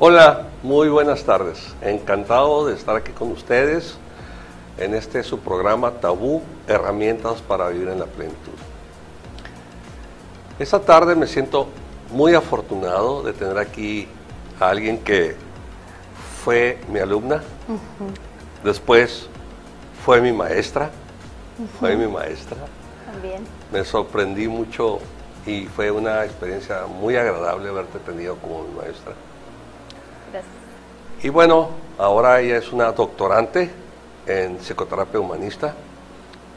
Hola, muy buenas tardes. Encantado de estar aquí con ustedes en este su programa Tabú, herramientas para vivir en la plenitud. Esta tarde me siento muy afortunado de tener aquí a alguien que fue mi alumna, después fue mi maestra, fue mi maestra. También. Me sorprendí mucho y fue una experiencia muy agradable haberte tenido como mi maestra. Y bueno, ahora ella es una doctorante en psicoterapia humanista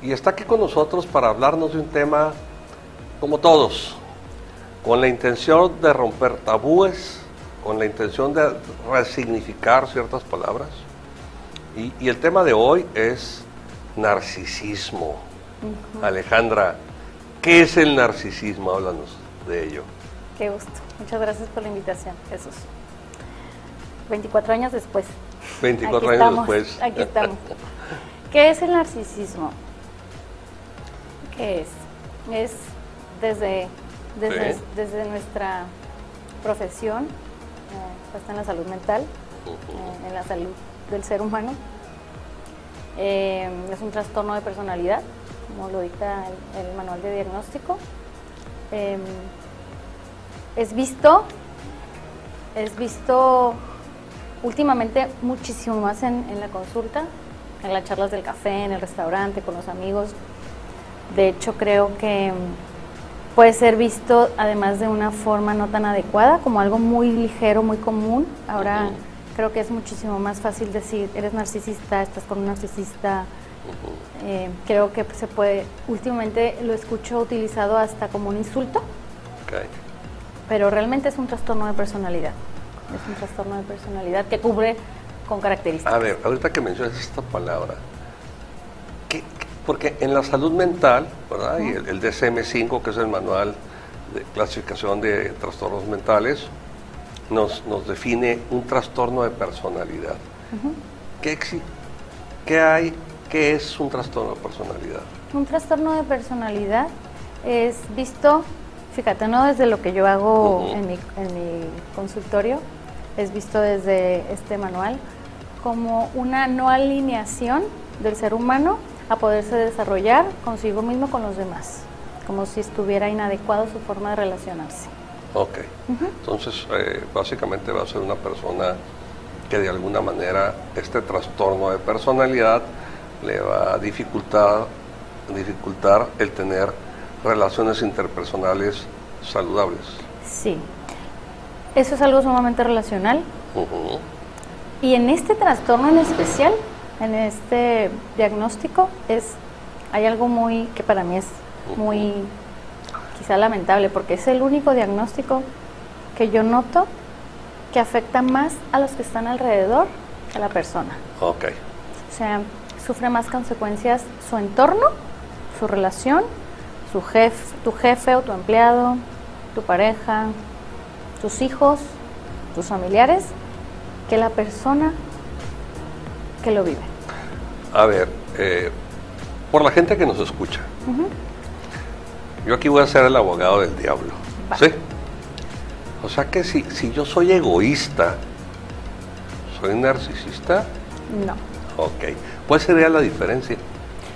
y está aquí con nosotros para hablarnos de un tema como todos, con la intención de romper tabúes, con la intención de resignificar ciertas palabras. Y, y el tema de hoy es narcisismo. Alejandra, ¿qué es el narcisismo? Háblanos de ello. Qué gusto. Muchas gracias por la invitación, Jesús. 24 años después. 24 Aquí años estamos, después. Aquí estamos. ¿Qué es el narcisismo? ¿Qué es? Es desde, desde, Sí. desde nuestra profesión, eh, está en la salud mental, eh, en la salud del ser humano. Eh, es un trastorno de personalidad, como lo dicta el, el manual de diagnóstico. Eh, es visto, es visto últimamente muchísimo más en, en la consulta, en las charlas del café, en el restaurante, con los amigos. De hecho, creo que mm, puede ser visto además de una forma no tan adecuada, como algo muy ligero, muy común. Ahora creo que es muchísimo más fácil decir, eres narcisista, estás con un narcisista. Eh, creo que se puede, últimamente lo escucho utilizado hasta como un insulto, pero realmente es un trastorno de personalidad. Es un trastorno de personalidad que cubre con características. A ver, ahorita que mencionas esta palabra, ¿qué- qué- porque en la salud mental, ¿verdad? Y el, el DSM-5, que es el manual de clasificación de trastornos mentales, nos, nos define un trastorno de personalidad. ¿Qué, hay? ¿Qué es un trastorno de personalidad? Un trastorno de personalidad es visto, fíjate, no desde lo que yo hago en, mi, en mi consultorio, es visto desde este manual como una no alineación del ser humano a poderse desarrollar consigo mismo con los demás, como si estuviera inadecuado su forma de relacionarse. Ok. Entonces, eh, básicamente va a ser una persona que de alguna manera este trastorno de personalidad le va a dificultar, dificultar el tener relaciones interpersonales saludables. Sí, eso es algo sumamente relacional. Y en este trastorno en especial, en este diagnóstico, es hay algo muy que para mí es muy quizá lamentable, porque es el único diagnóstico que yo noto que afecta más a los que están alrededor que a la persona. Ok. O sea, sufre más consecuencias su entorno, su relación, su jefe, tu jefe o tu empleado, tu pareja, tus hijos, tus familiares, que la persona que lo vive. A ver, eh, por la gente que nos escucha, yo aquí voy a ser el abogado del diablo. ¿Sí? O sea que si, si yo soy egoísta, ¿soy narcisista? No. Ok. ¿Cuál sería la diferencia?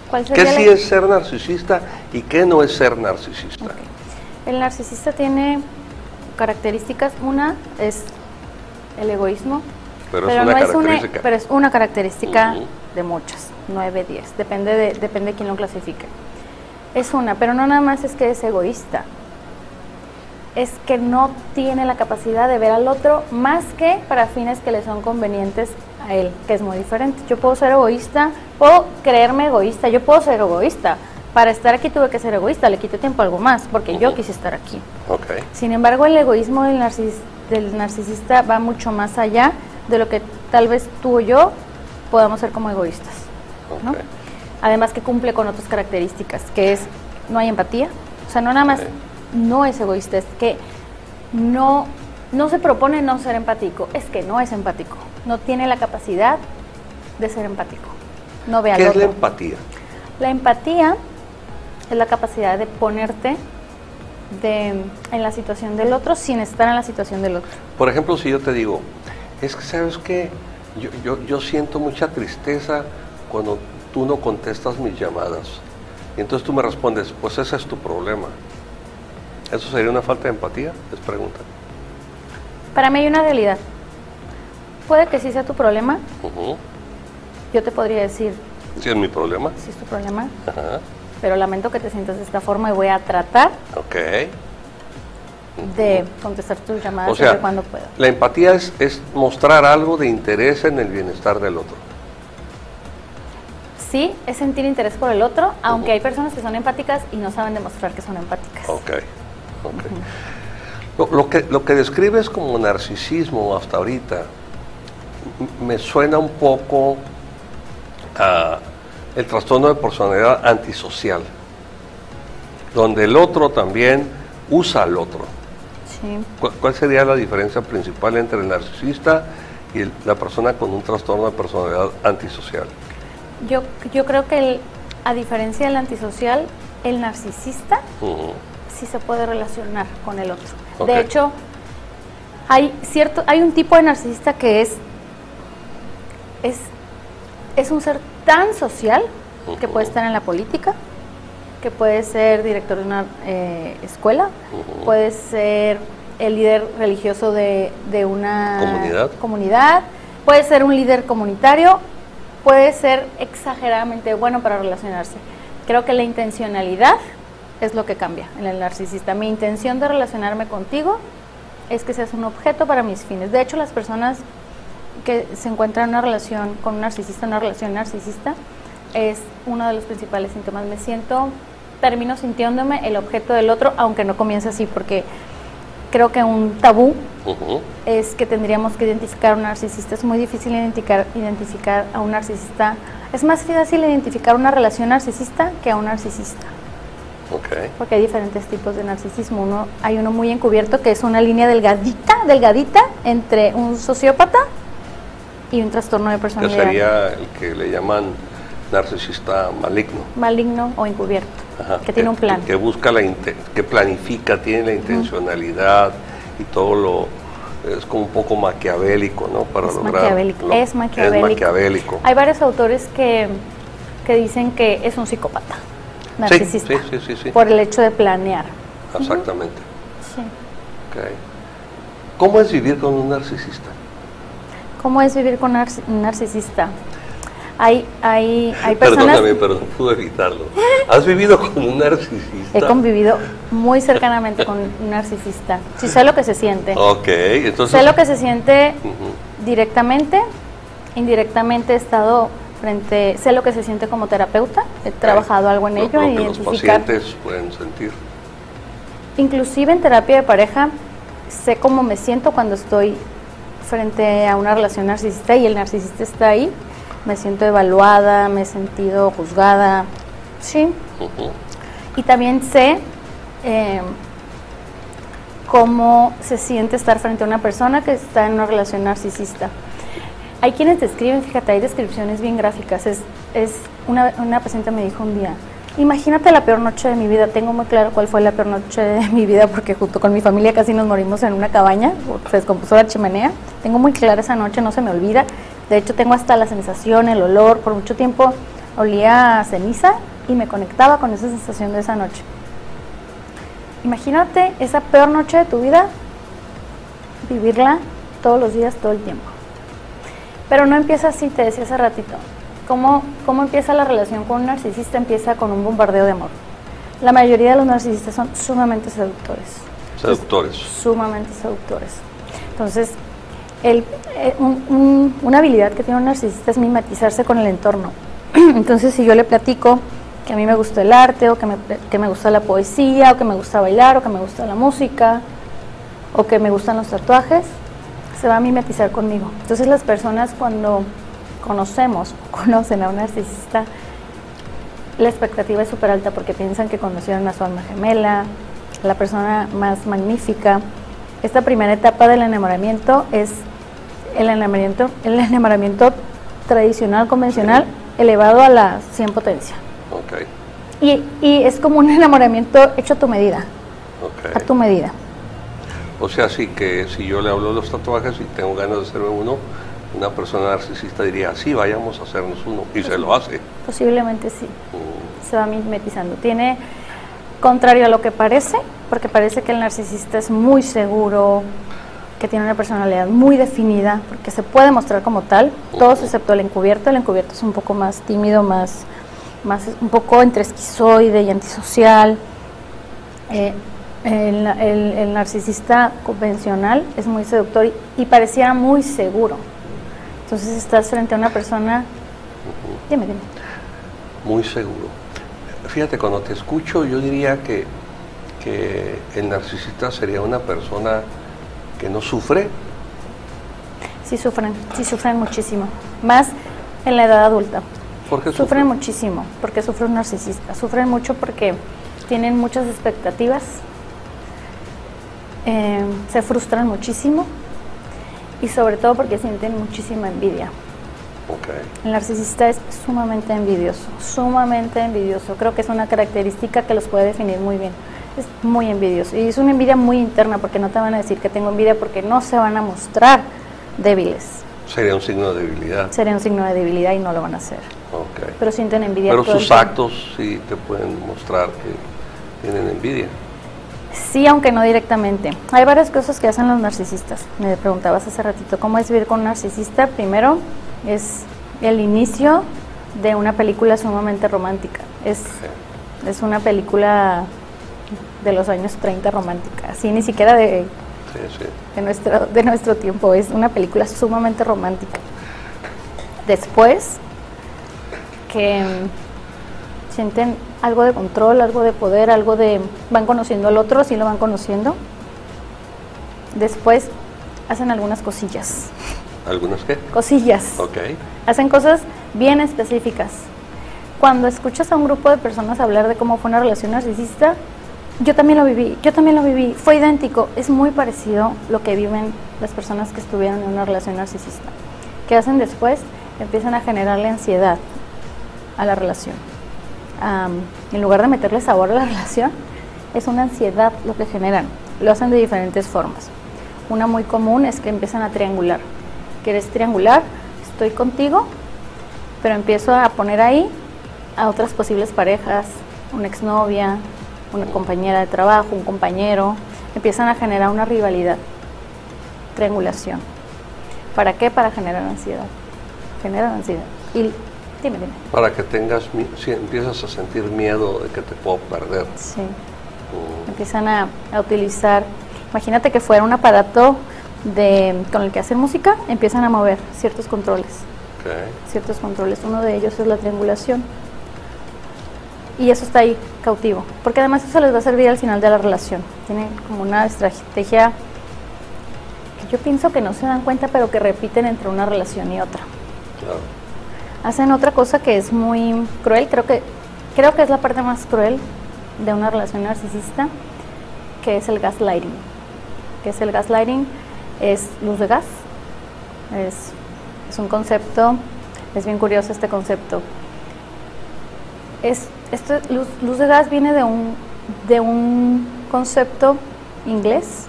¿Cuál ¿Qué sería la- sí es ser narcisista y qué no es ser narcisista? El narcisista tiene características. Una es el egoísmo, Pero es una no es una, característica. pero es una característica de muchas, 9, 10, depende de, depende de quién lo clasifique. Es una, pero no nada más es que es egoísta, es que no tiene la capacidad de ver al otro más que para fines que le son convenientes a él, que es muy diferente. Yo puedo ser egoísta, puedo creerme egoísta, yo puedo ser egoísta. Para estar aquí tuve que ser egoísta, le quité tiempo a algo más, porque yo Ujú. quise estar aquí. Ok. Sin embargo, el egoísmo del, narcis- del narcisista va mucho más allá de lo que tal vez tú o yo podamos ser como egoístas. ¿no? Ok. Además que cumple con otras características, que es no hay empatía. O sea, no nada más Ok. no es egoísta, es que no, no se propone no ser empático, es que no es empático. No tiene la capacidad de ser empático. No ve al ¿Qué es otro. la empatía? La empatía es la capacidad de ponerte de, en la situación del otro sin estar en la situación del otro. Por ejemplo, si yo te digo, es que sabes que yo, yo, yo siento mucha tristeza cuando tú no contestas mis llamadas. Y entonces tú me respondes, pues ese es tu problema. ¿Eso sería una falta de empatía? Les preguntan. Para mí hay una realidad. Puede que sí sea tu problema. Yo te podría decir, Sí, es mi problema. sí es tu problema, Ajá. Pero lamento que te sientas de esta forma y voy a tratar de contestar tus llamadas O sea, cuando pueda. la empatía es, es mostrar algo de interés en el bienestar del otro. Sí, es sentir interés por el otro, aunque hay personas que son empáticas y no saben demostrar que son empáticas. Ok, ok. Lo, lo que, lo que describes como narcisismo hasta ahorita me suena un poco a el trastorno de personalidad antisocial, donde el otro también usa al otro. Sí. ¿Cuál, sería la diferencia principal entre el narcisista y el- la persona con un trastorno de personalidad antisocial? Yo, yo creo que el- a diferencia del antisocial, el narcisista sí se puede relacionar con el otro. De hecho, hay cierto, hay un tipo de narcisista que es, es, es un ser tan social que puede estar en la política, que puede ser director de una eh, escuela, puede ser el líder religioso de, de una Comunidad. comunidad, puede ser un líder comunitario, puede ser exageradamente bueno para relacionarse. Creo que la intencionalidad es lo que cambia en el narcisista. Mi intención de relacionarme contigo es que seas un objeto para mis fines. De hecho, las personas que se encuentran en una relación con un narcisista, una relación narcisista, es uno de los principales síntomas. Me siento, termino sintiéndome el objeto del otro, aunque no comience así, porque creo que un tabú es que tendríamos que identificar a un narcisista. Es muy difícil identificar, identificar a un narcisista. Es más fácil identificar una relación narcisista que a un narcisista, Ok. porque hay diferentes tipos de narcisismo. Uno, hay uno muy encubierto que es una línea delgadita, delgadita entre un sociópata y un trastorno de Que personalidad sería el que le llaman narcisista maligno. maligno o encubierto, Ajá. que tiene un plan. Que, busca la que planifica, tiene la intencionalidad y todo lo es como un poco maquiavélico, ¿no? Para Es lograr maquiavélico, lo- es maquiavélico. Es maquiavélico. Hay varios autores que, que dicen que es un psicópata narcisista sí, sí, sí, sí. por el hecho de planear. Exactamente. ¿Cómo es vivir con un narcisista? ¿Cómo es vivir con un narcisista? Hay, hay, hay personas... Perdóname, pero no pude evitarlo. ¿Has vivido con un narcisista? He convivido muy cercanamente con un narcisista. Sí sé lo que se siente. Ok, entonces... Sé lo que se siente directamente, indirectamente he estado frente, sé lo que se siente como terapeuta, he trabajado algo en Lo- ello, lo que los pacientes pueden sentir. Inclusive en terapia de pareja sé cómo me siento cuando estoy frente a una relación narcisista y el narcisista está ahí. Me siento evaluada, me he sentido juzgada, sí. Y también sé eh, cómo se siente estar frente a una persona que está en una relación narcisista. Hay quienes describen, fíjate, hay descripciones bien gráficas. Es, es una, una paciente me dijo un día, imagínate la peor noche de mi vida. Tengo muy claro cuál fue la peor noche de mi vida porque junto con mi familia casi nos morimos en una cabaña, se descompuso la chimenea. Tengo muy clara esa noche, no se me olvida. De hecho, tengo hasta la sensación, el olor. Por mucho tiempo olía a ceniza y me conectaba con esa sensación de esa noche. Imagínate esa peor noche de tu vida, vivirla todos los días, todo el tiempo. Pero no empieza así, te decía hace ratito. ¿Cómo, ¿Cómo empieza la relación con un narcisista? Empieza con un bombardeo de amor. La mayoría de los narcisistas son sumamente seductores. Seductores. Sumamente seductores. Entonces, el- eh, un- un- una habilidad que tiene un narcisista es mimetizarse con el entorno. Entonces, si yo le platico que a mí me gusta el arte, o que me, que me gusta la poesía, o que me gusta bailar, o que me gusta la música, o que me gustan los tatuajes, se va a mimetizar conmigo. Entonces, las personas cuando conocemos o conocen a un narcisista, la expectativa es súper alta porque piensan que conocieron a su alma gemela, la persona más magnífica. Esta primera etapa del enamoramiento es el enamoramiento, el enamoramiento tradicional, convencional, elevado a la 100 potencia. Y, y es como un enamoramiento hecho a tu medida, a ok. tu medida. O sea, sí que si yo le hablo de los tatuajes y tengo ganas de hacerme uno, una persona narcisista diría, sí, vayamos a hacernos uno. Y se lo hace. Posiblemente sí. Mm, se va mimetizando. Tiene, contrario a lo que parece, porque parece que el narcisista es muy seguro, que tiene una personalidad muy definida, porque se puede mostrar como tal, todos excepto el encubierto. El encubierto es un poco más tímido, más, más un poco entre esquizoide y antisocial. Eh, el, el- el narcisista convencional es muy seductor y, y pareciera muy seguro. Entonces estás frente a una persona... Dime, dime. Muy seguro. Fíjate, cuando te escucho, yo diría que, que el narcisista sería una persona que no sufre. Sí sufren, sí sufren muchísimo. Más en la edad adulta. ¿Por qué Sufren sufre? muchísimo porque sufre un narcisista. Sufren mucho porque tienen muchas expectativas, eh, se frustran muchísimo y sobre todo porque sienten muchísima envidia. El narcisista es sumamente envidioso, sumamente envidioso. Creo que es una característica que los puede definir muy bien. Es muy envidioso y es una envidia muy interna porque no te van a decir que tengo envidia porque no se van a mostrar débiles. Sería un signo de debilidad. Sería un signo de debilidad y no lo van a hacer. Ok. Pero sienten envidia. Pero sus actos sí te pueden mostrar que tienen envidia. Sí, aunque no directamente. Hay varias cosas que hacen los narcisistas. Me preguntabas hace ratito cómo es vivir con un narcisista. Primero, es el inicio de una película sumamente romántica. Es, es una película de los años 30 romántica. Así ni siquiera de, Sí, sí. de nuestro, de nuestro tiempo. Es una película sumamente romántica. Después, que sienten algo de control, algo de poder, algo de... van conociendo al otro, sí lo van conociendo. Después hacen algunas cosillas. ¿Algunas qué? Cosillas. Ok. Hacen cosas bien específicas. Cuando escuchas a un grupo de personas hablar de cómo fue una relación narcisista, yo también lo viví, yo también lo viví, fue idéntico, es muy parecido lo que viven las personas que estuvieron en una relación narcisista. ¿Qué hacen después? Empiezan a generarle ansiedad a la relación. Am, en lugar de meterle sabor a la relación, es una ansiedad lo que generan. Lo hacen de diferentes formas. Una muy común es que empiezan a triangular. ¿Quieres triangular? Estoy contigo, pero empiezo a poner ahí a otras posibles parejas, una exnovia, una compañera de trabajo, un compañero. Empiezan a generar una rivalidad, triangulación. ¿Para qué? Para generar ansiedad. Generan ansiedad. Y dime, dime. Para que tengas, si empiezas a sentir miedo de que te puedo perder. Sí. Mm, Empiezan a, a utilizar, imagínate que fuera un aparato de, con el que hacen música, empiezan a mover ciertos controles. ok. ciertos controles. Uno de ellos es la triangulación. Y eso está ahí cautivo. Porque además eso les va a servir al final de la relación. Tiene como una estrategia que yo pienso que no se dan cuenta, pero que repiten entre una relación y otra. Claro. Hacen otra cosa que es muy cruel, creo que, creo que es la parte más cruel de una relación narcisista, que es el gaslighting. ¿Qué es el gaslighting? Es luz de gas. Es, un concepto, es bien curioso este concepto. Es, esto, luz, luz de gas viene de un, de un concepto inglés.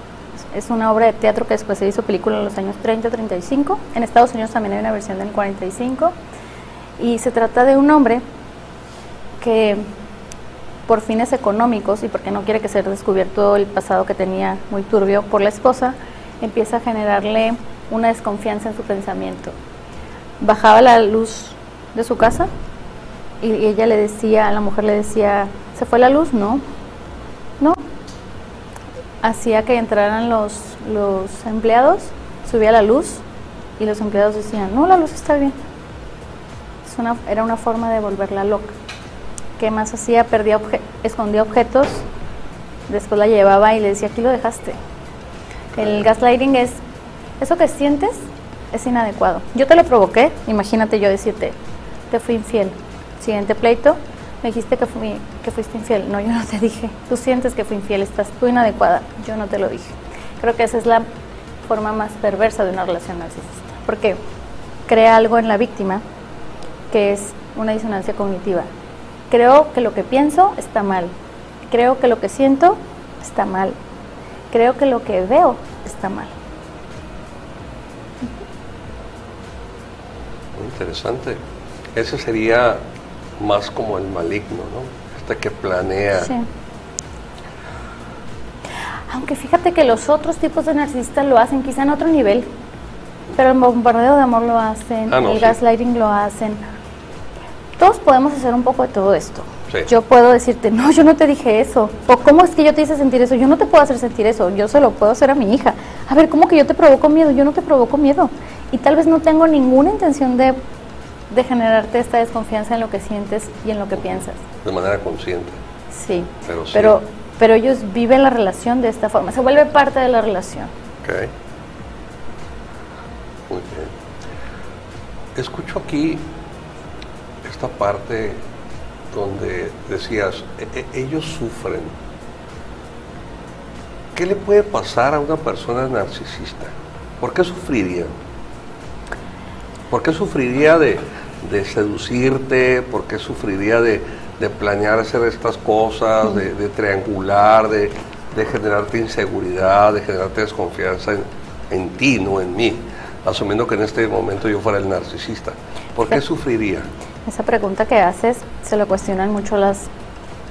Es una obra de teatro que después se hizo película en los años 30-35. En Estados Unidos también hay una versión del 45. Y se trata de un hombre que por fines económicos y porque no quiere que sea descubierto el pasado que tenía muy turbio por la esposa, empieza a generarle una desconfianza en su pensamiento. Bajaba la luz de su casa y ella le decía, la mujer le decía, ¿se fue la luz? No, no. Hacía que entraran los, los empleados, subía la luz y los empleados decían, no, la luz está bien. Es una, era una forma de volverla loca. ¿Qué más hacía? Perdía obje- escondía objetos, después la llevaba y le decía, aquí lo dejaste. El gaslighting es, eso que sientes es inadecuado. Yo te lo provoqué, imagínate yo decirte, te fui infiel. Siguiente pleito, me dijiste que, fui, que fuiste infiel. No, yo no te dije. Tú sientes que fui infiel, estás tú inadecuada. Yo no te lo dije. Creo que esa es la forma más perversa de una relación narcisista. Porque crea algo en la víctima que es una disonancia cognitiva. Creo que lo que pienso está mal. Creo que lo que siento está mal. Creo que lo que veo está mal. Muy interesante. Ese sería más como el maligno, ¿no? Este que planea. Sí. Aunque fíjate que los otros tipos de narcisistas lo hacen quizá en otro nivel, pero el bombardeo de amor lo hacen, Ah, no, el sí. gaslighting lo hacen. Todos podemos hacer un poco de todo esto. Sí. Yo puedo decirte, no, yo no te dije eso. O cómo es que yo te hice sentir eso. Yo no te puedo hacer sentir eso. Yo se lo puedo hacer a mi hija. A ver, ¿cómo que yo te provoco miedo? Yo no te provoco miedo. Y tal vez no tengo ninguna intención de, de generarte esta desconfianza en lo que sientes y en lo que piensas. De manera consciente. Sí. Pero sí. Pero, pero ellos viven la relación de esta forma. Se vuelve parte de la relación. Ok. Escucho aquí esta parte donde decías, "E- e- ellos sufren. ¿Qué le puede pasar a una persona narcisista? ¿Por qué sufriría? ¿Por qué sufriría de, seducirte? ¿Por qué sufriría de, de planear hacer estas cosas, de, triangular, de, generarte inseguridad, de generarte desconfianza en ti, no en mí? Asumiendo que en este momento yo fuera el narcisista. ¿Por qué sufriría? Esa pregunta que haces se lo cuestionan mucho las,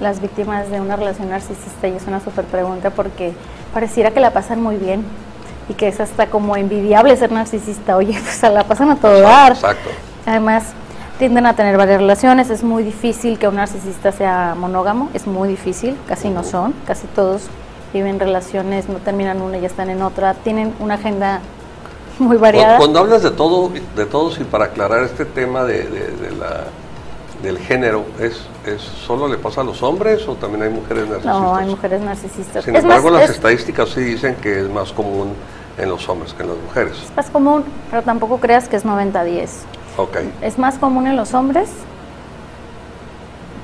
las víctimas de una relación narcisista y es una súper pregunta porque pareciera que la pasan muy bien y que es hasta como envidiable ser narcisista. Oye, pues se la pasan a todo dar. Exacto. Además, tienden a tener varias relaciones. Es muy difícil que un narcisista sea monógamo. Es muy difícil. Casi no son. Casi todos viven relaciones, no terminan una y ya están en otra. Tienen una agenda muy variada. Cuando, cuando hablas de todo, de todos y para aclarar este tema de, de- de la, del género, ¿es, ¿es solo le pasa a los hombres o también hay mujeres narcisistas? No, hay mujeres narcisistas. Sin es embargo, más, las es- estadísticas sí dicen que es más común en los hombres que en las mujeres. Es más común, pero tampoco creas que es 90-10. Ok. Es más común en los hombres,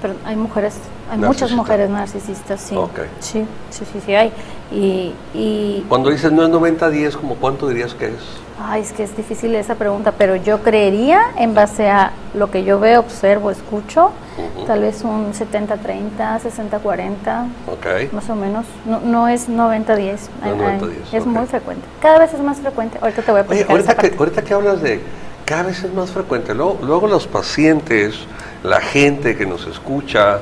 pero hay mujeres, hay muchas mujeres narcisistas, sí. Ok. Sí, sí, sí, sí hay. Y, y Cuando dices no es 90-10, ¿como cuánto dirías que es? ay, es que es difícil esa pregunta, pero yo creería, en base a lo que yo veo, observo, escucho, Ujú. tal vez un 70-30, 60-40. Ok. Más o menos, no, no es 90-10, No es Ay, ay, 90-10, es ok. muy frecuente. Cada vez es más frecuente. Ahorita te voy a Oye, ahorita esa que, ahorita que hablas de cada vez es más frecuente, luego, luego los pacientes, la gente que nos escucha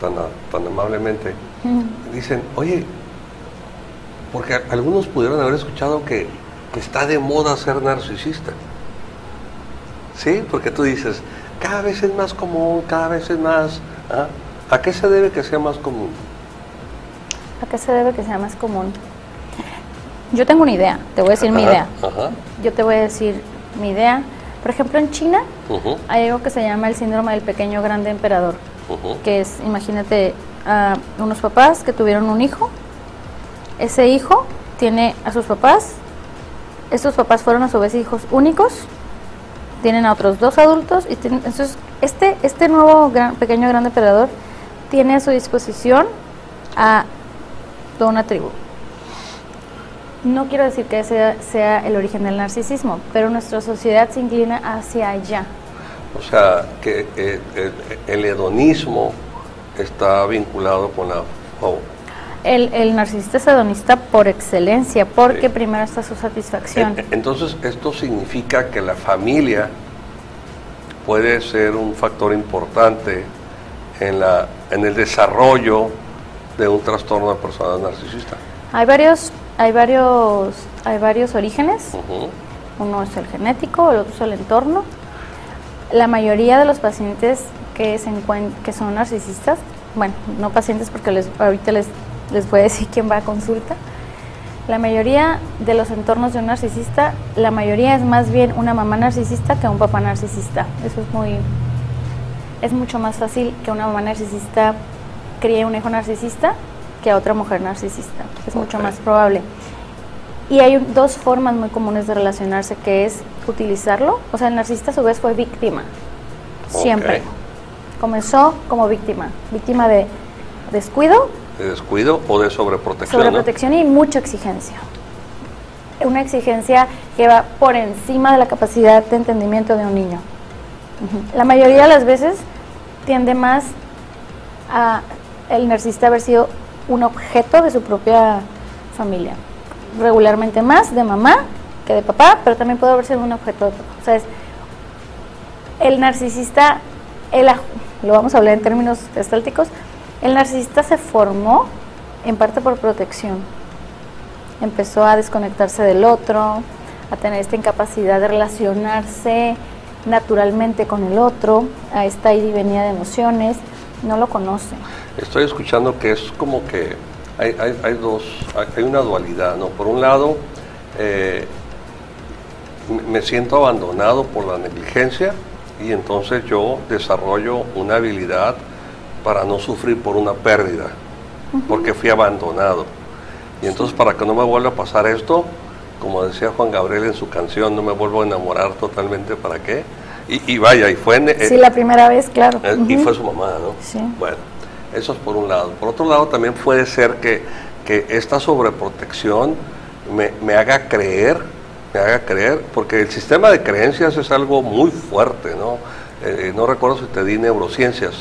tan, tan amablemente, Mm, dicen, oye, porque algunos pudieron haber escuchado que, que está de moda ser narcisista. ¿Sí? Porque tú dices, cada vez es más común, cada vez es más... ¿ah? ¿A qué se debe que sea más común? ¿A qué se debe que sea más común? Yo tengo una idea, te voy a decir mi idea. Ajá. Yo te voy a decir mi idea. Por ejemplo, en China hay algo que se llama el síndrome del pequeño grande emperador, que es, imagínate, a unos papás que tuvieron un hijo, ese hijo tiene a sus papás, estos papás fueron a su vez hijos únicos, tienen a otros dos adultos, y tienen- entonces este, este nuevo gran- pequeño grande emperador tiene a su disposición a toda una tribu. No quiero decir que ese sea el origen del narcisismo, pero nuestra sociedad se inclina hacia allá. O sea, que eh, el, el hedonismo está vinculado con la... oh, El, el narcisista es hedonista por excelencia, porque Sí. primero está su satisfacción. en- Entonces, esto significa que la familia puede ser un factor importante en, la, en el desarrollo de un trastorno de personalidad narcisista. Hay varios, hay varios, hay varios orígenes. Uno es el genético, el otro es el entorno. La mayoría de los pacientes que, se encuent- que son narcisistas, bueno, no pacientes porque les, ahorita les, les voy a decir quién va a consulta. La mayoría de los entornos de un narcisista, la mayoría es más bien una mamá narcisista que un papá narcisista. Eso es muy, es mucho más fácil que una mamá narcisista críe un hijo narcisista que a otra mujer narcisista. Es mucho más probable. Y hay dos formas muy comunes de relacionarse, que es utilizarlo. O sea, el narcisista a su vez fue víctima. Siempre. Comenzó como víctima. Víctima de descuido, De descuido o de sobreprotección. ¿no? sobreprotección y mucha exigencia. Una exigencia que va por encima de la capacidad de entendimiento de un niño. La mayoría de las veces tiende más a el narcisista haber sido un objeto de su propia familia. Regularmente más de mamá que de papá, pero también puede haber sido un objeto de papá. O sea, es- el narcisista, el lo vamos a hablar en términos gestálticos, el narcisista se formó en parte por protección. Empezó a desconectarse del otro, a tener esta incapacidad de relacionarse naturalmente con el otro, a esta ida y venida de emociones, no lo conoce. Estoy escuchando que es como que hay, hay- hay dos, hay, una dualidad, ¿no? Por un lado, eh, me- me siento abandonado por la negligencia y entonces yo desarrollo una habilidad para no sufrir por una pérdida, porque fui abandonado. Y entonces para que no me vuelva a pasar esto, como decía Juan Gabriel en su canción, no me vuelvo a enamorar totalmente, ¿para qué? Y, y vaya, y fue... en- Sí, la primera vez, claro. eh, Y fue su mamá, ¿no? Sí. Bueno, eso es por un lado. Por otro lado, también puede ser que, que esta sobreprotección me, me haga creer, me haga creer, porque el sistema de creencias es algo muy fuerte, ¿no? Eh, no recuerdo si te di neurociencias.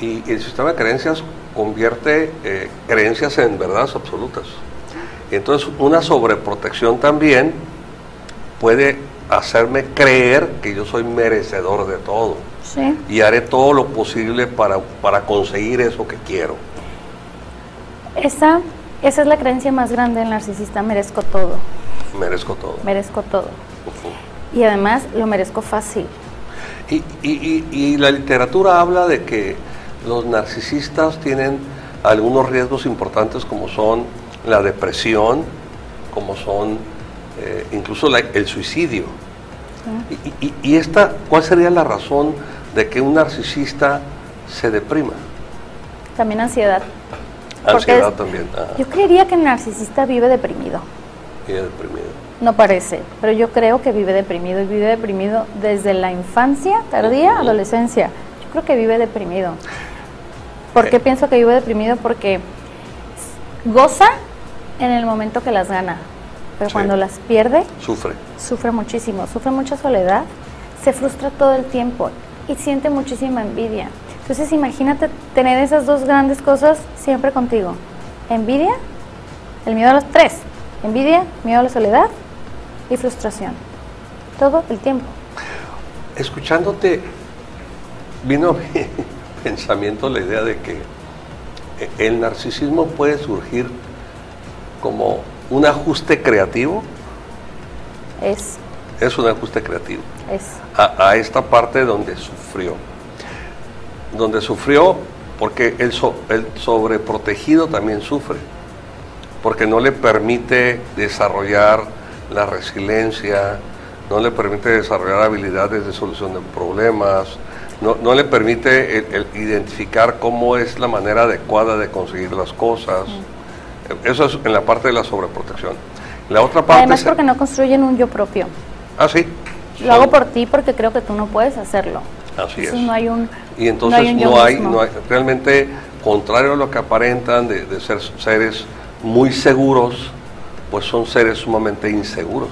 Y el sistema de creencias convierte eh, creencias en verdades absolutas. Y entonces una sobreprotección también puede hacerme creer que yo soy merecedor de todo Sí. y haré todo lo posible para, para conseguir eso que quiero. Esa, esa es la creencia más grande del narcisista, merezco todo, Merezco todo. merezco todo. Y además lo merezco fácil. Y, y- y- y la literatura habla de que los narcisistas tienen algunos riesgos importantes como son la depresión, como son eh, incluso la- el suicidio. Y, y- y esta, ¿cuál sería la razón de que un narcisista se deprima? También ansiedad. Ansiedad es- también. ajá. Yo creería que el narcisista vive deprimido. Vive deprimido. No parece, pero yo creo que vive deprimido y vive deprimido desde la infancia, tardía, adolescencia. Yo creo que vive deprimido. ¿Por qué Eh. pienso que vive deprimido? Porque goza en el momento que las gana, pero Sí. cuando las pierde, Sufre. sufre muchísimo, sufre mucha soledad, se frustra todo el tiempo y siente muchísima envidia. Entonces imagínate tener esas dos grandes cosas siempre contigo. Envidia, el miedo a los tres. Envidia, miedo a la soledad y frustración. Todo el tiempo. Escuchándote, vino a mi pensamiento la idea de que el narcisismo puede surgir como un ajuste creativo. Es, Es un ajuste creativo. es. a, a esta parte donde sufrió. Donde sufrió porque el, so- el sobreprotegido también sufre, porque no le permite desarrollar la resiliencia, no le permite desarrollar habilidades de solución de problemas, no, no le permite el- el identificar cómo es la manera adecuada de conseguir las cosas. Eso es en la parte de la sobreprotección. La otra parte... Además porque no construyen un yo propio. Ah, sí. Lo hago por ti porque creo que tú no puedes hacerlo. Así Entonces es. no hay un Y entonces un no hay, no hay, realmente, contrario a lo que aparentan de, de ser seres muy seguros, pues son seres sumamente inseguros.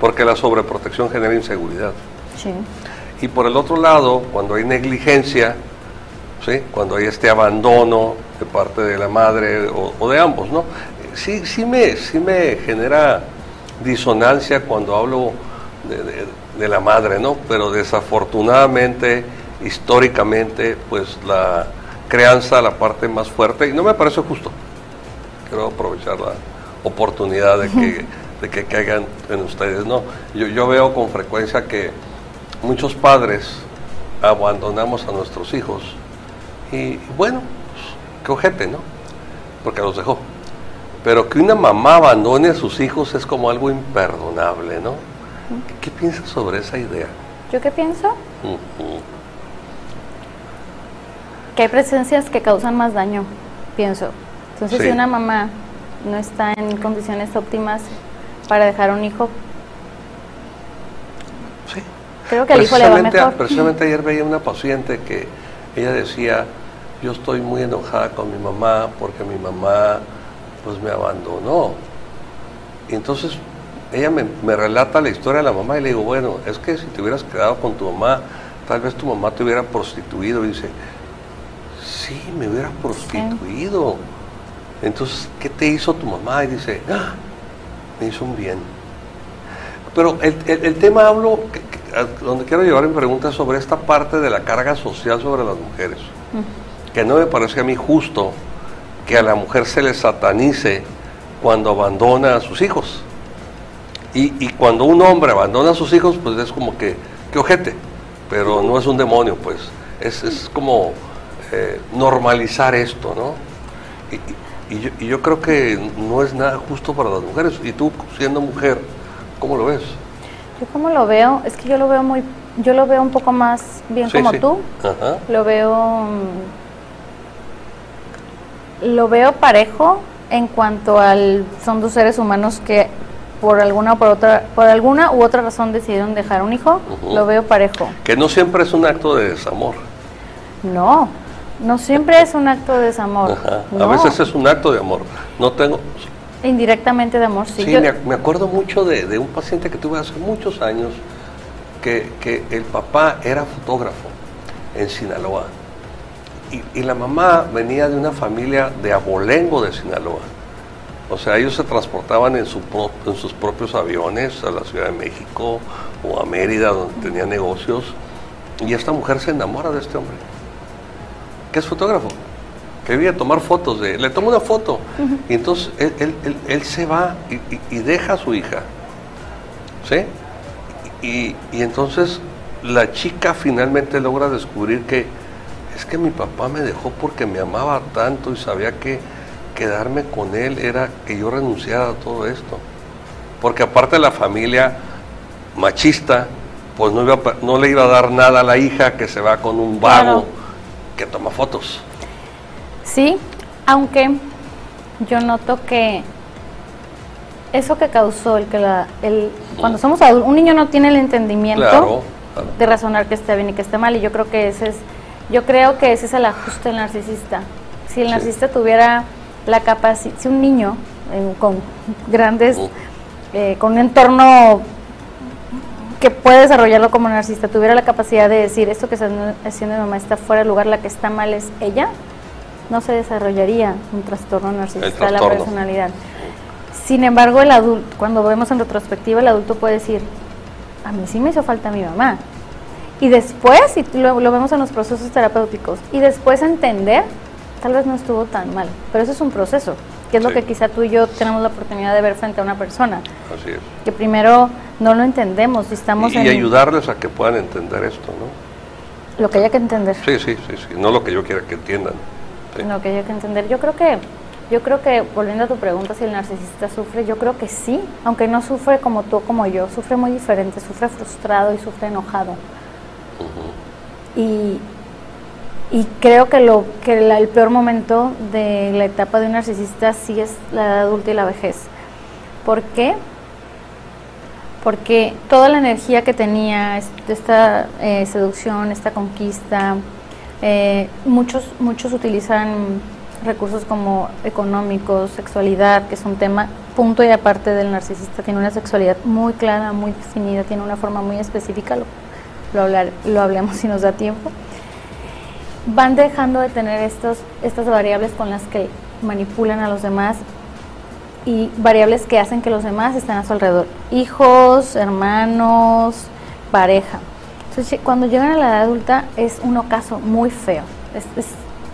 Porque la sobreprotección genera inseguridad. Sí. Y por el otro lado, cuando hay negligencia, ¿sí? cuando hay este abandono de parte de la madre o, o de ambos, ¿no? Sí, sí, me, sí me genera disonancia cuando hablo de, de- de la madre, ¿no? Pero desafortunadamente, históricamente, pues la crianza, la parte más fuerte, y no me parece justo. Quiero aprovechar la oportunidad de que, de que caigan en ustedes, ¿no? Yo, yo veo con frecuencia que muchos padres abandonamos a nuestros hijos y bueno, pues, qué ojete, ¿no? Porque los dejó. Pero que una mamá abandone a sus hijos es como algo imperdonable, ¿no? ¿Qué piensas sobre esa idea? ¿Yo qué pienso? Que hay presencias que causan más daño, pienso. Entonces, Sí. si una mamá no está en condiciones óptimas para dejar un hijo, Sí. creo que al hijo le va mejor. Precisamente ayer veía una paciente que ella decía, yo estoy muy enojada con mi mamá porque mi mamá pues me abandonó. Y entonces ella me, me relata la historia de la mamá y le digo, bueno, es que si te hubieras quedado con tu mamá, tal vez tu mamá te hubiera prostituido. Y dice, sí, me hubiera prostituido. Entonces, ¿qué te hizo tu mamá? Y dice, "Ah, me hizo un bien. Pero el, el- el tema hablo, que- que- a donde quiero llevar mi pregunta es sobre esta parte de la carga social sobre las mujeres. Que no me parece a mí justo que a la mujer se le satanice cuando abandona a sus hijos. Y, y cuando un hombre abandona a sus hijos, pues es como que, que ojete, pero no es un demonio, pues. Es, es como eh, normalizar esto, ¿no? Y, y- yo, y yo creo que no es nada justo para las mujeres. Y tú, siendo mujer, ¿cómo lo ves? Yo como lo veo, es que yo lo veo muy, yo lo veo un poco más bien Sí, como sí. tú. Ajá. Lo veo, lo veo parejo en cuanto al, son dos seres humanos que por alguna o por otra, por alguna u otra razón decidieron dejar un hijo. Lo veo parejo. Que no siempre es un acto de desamor. No, no siempre es un acto de desamor. Ajá. A veces es un acto de amor. No tengo, indirectamente de amor. Sí, Sí, Yo- me acuerdo mucho de, de un paciente que tuve hace muchos años que, que el papá era fotógrafo en Sinaloa y, y la mamá venía de una familia de abolengo de Sinaloa. O sea, ellos se transportaban en, su pro- en sus propios aviones a la Ciudad de México o a Mérida, donde tenía negocios. Y esta mujer se enamora de este hombre, que es fotógrafo, que vive a tomar fotos de Le toma una foto. Y entonces él, él- él- él se va y, y- y deja a su hija. ¿Sí? Y entonces la chica finalmente logra descubrir que es que mi papá me dejó porque me amaba tanto y sabía que quedarme con él era que yo renunciara a todo esto. Porque aparte la familia machista, pues no, iba no le iba a dar nada a la hija que se va con un vago Claro. que toma fotos. Sí, aunque yo noto que eso que causó el que la, el, cuando somos adultos, un niño no tiene el entendimiento Claro, claro. de razonar que esté bien y que esté mal y yo creo que ese es, yo creo que ese es el ajuste del narcisista. Si el Sí. narcisista tuviera la capacidad, si un niño eh, con grandes, Ujú. eh, con un entorno que puede desarrollarlo como narcisista, tuviera la capacidad de decir esto que está haciendo mi mamá está fuera de lugar, la que está mal es ella, no se desarrollaría un trastorno narcisista de la personalidad. Sin embargo, el adulto, cuando vemos en retrospectiva, el adulto puede decir, a mí sí me hizo falta mi mamá. Y después, y lo, lo vemos en los procesos terapéuticos, y después entender, tal vez no estuvo tan mal, pero eso es un proceso, que es lo que quizá tú y yo tenemos la oportunidad de ver frente a una persona, Así es. que primero no lo entendemos y estamos Y, en y ayudarles a que puedan entender esto, ¿no? lo que haya que entender. Sí, sí, sí, sí. No lo que yo quiera que entiendan. Sí. Lo que haya que entender. Yo creo que, yo creo que, volviendo a tu pregunta, si el narcisista sufre, yo creo que sí, aunque no sufre como tú o como yo, sufre muy diferente, sufre frustrado y sufre enojado. Y, y creo que, lo, que el peor momento de la etapa de un narcisista sí es la edad adulta y la vejez. ¿Por qué? Porque toda la energía que tenía, est- esta eh, seducción, esta conquista, eh, muchos, muchos utilizan recursos como económicos, sexualidad, que es un tema punto y aparte del narcisista. Tiene una sexualidad muy clara, muy definida, tiene una forma muy específica, lo, hablar, lo hablemos si nos da tiempo. Van dejando de tener estos, estas variables con las que manipulan a los demás y variables que hacen que los demás estén a su alrededor. Hijos, hermanos, pareja. Entonces, cuando llegan a la edad adulta es un ocaso muy feo. Es, es,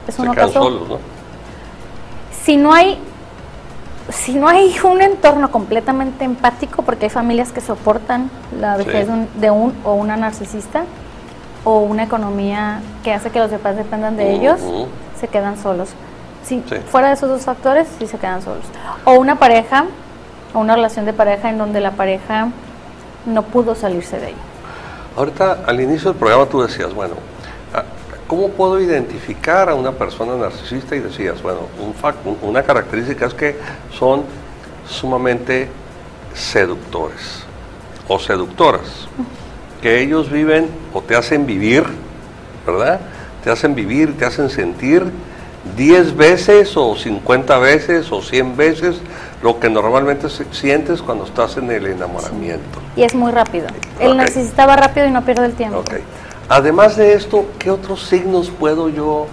es Se un quedan ocaso. solos, ¿no? Si no hay si no hay un entorno completamente empático, porque hay familias que soportan la vejez Sí. de, un, de un o una narcisista, o una economía que hace que los demás dependan de ellos, se quedan solos. Si Sí. fuera de esos dos factores, sí se quedan solos. O una pareja, o una relación de pareja en donde la pareja no pudo salirse de ahí. Ahorita, al inicio del programa tú decías, bueno, ¿cómo puedo identificar a una persona narcisista? Y decías, bueno, un una característica es que son sumamente seductores o seductoras, que ellos viven o te hacen vivir, ¿verdad? Te hacen vivir, te hacen sentir 10 veces o 50 veces o 100 veces lo que normalmente sientes cuando estás en el enamoramiento. Y es muy rápido. El Ok. narcisista va rápido y no pierde el tiempo. Ok. Además de esto, ¿qué otros signos puedo yo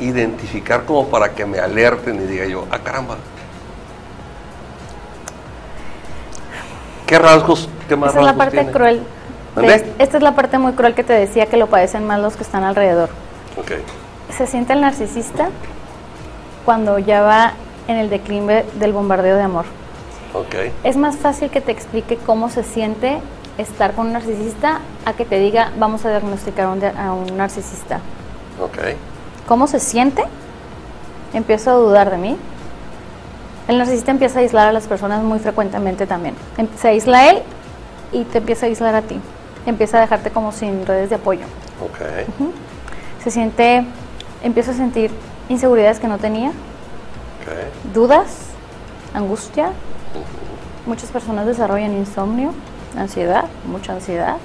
identificar como para que me alerten y diga yo, ah caramba? ¿Qué rasgos, qué más Esa es la rasgos parte tiene? cruel. esta es la parte muy cruel que te decía que lo padecen más los que están alrededor. Ok, Se siente el narcisista cuando ya va en el declive del bombardeo de amor. ok, Es más fácil que te explique cómo se siente estar con un narcisista a que te diga vamos a diagnosticar un, a un narcisista. ok, ¿Cómo se siente? Empiezo a dudar de mí. El narcisista empieza a aislar a las personas muy frecuentemente también. Em- Se aísla él y te empieza a aislar a ti. Empieza a dejarte como sin redes de apoyo. ok, Se siente, empieza a sentir inseguridades que no tenía, ok, dudas, angustia. Muchas personas desarrollan insomnio, ansiedad, mucha ansiedad.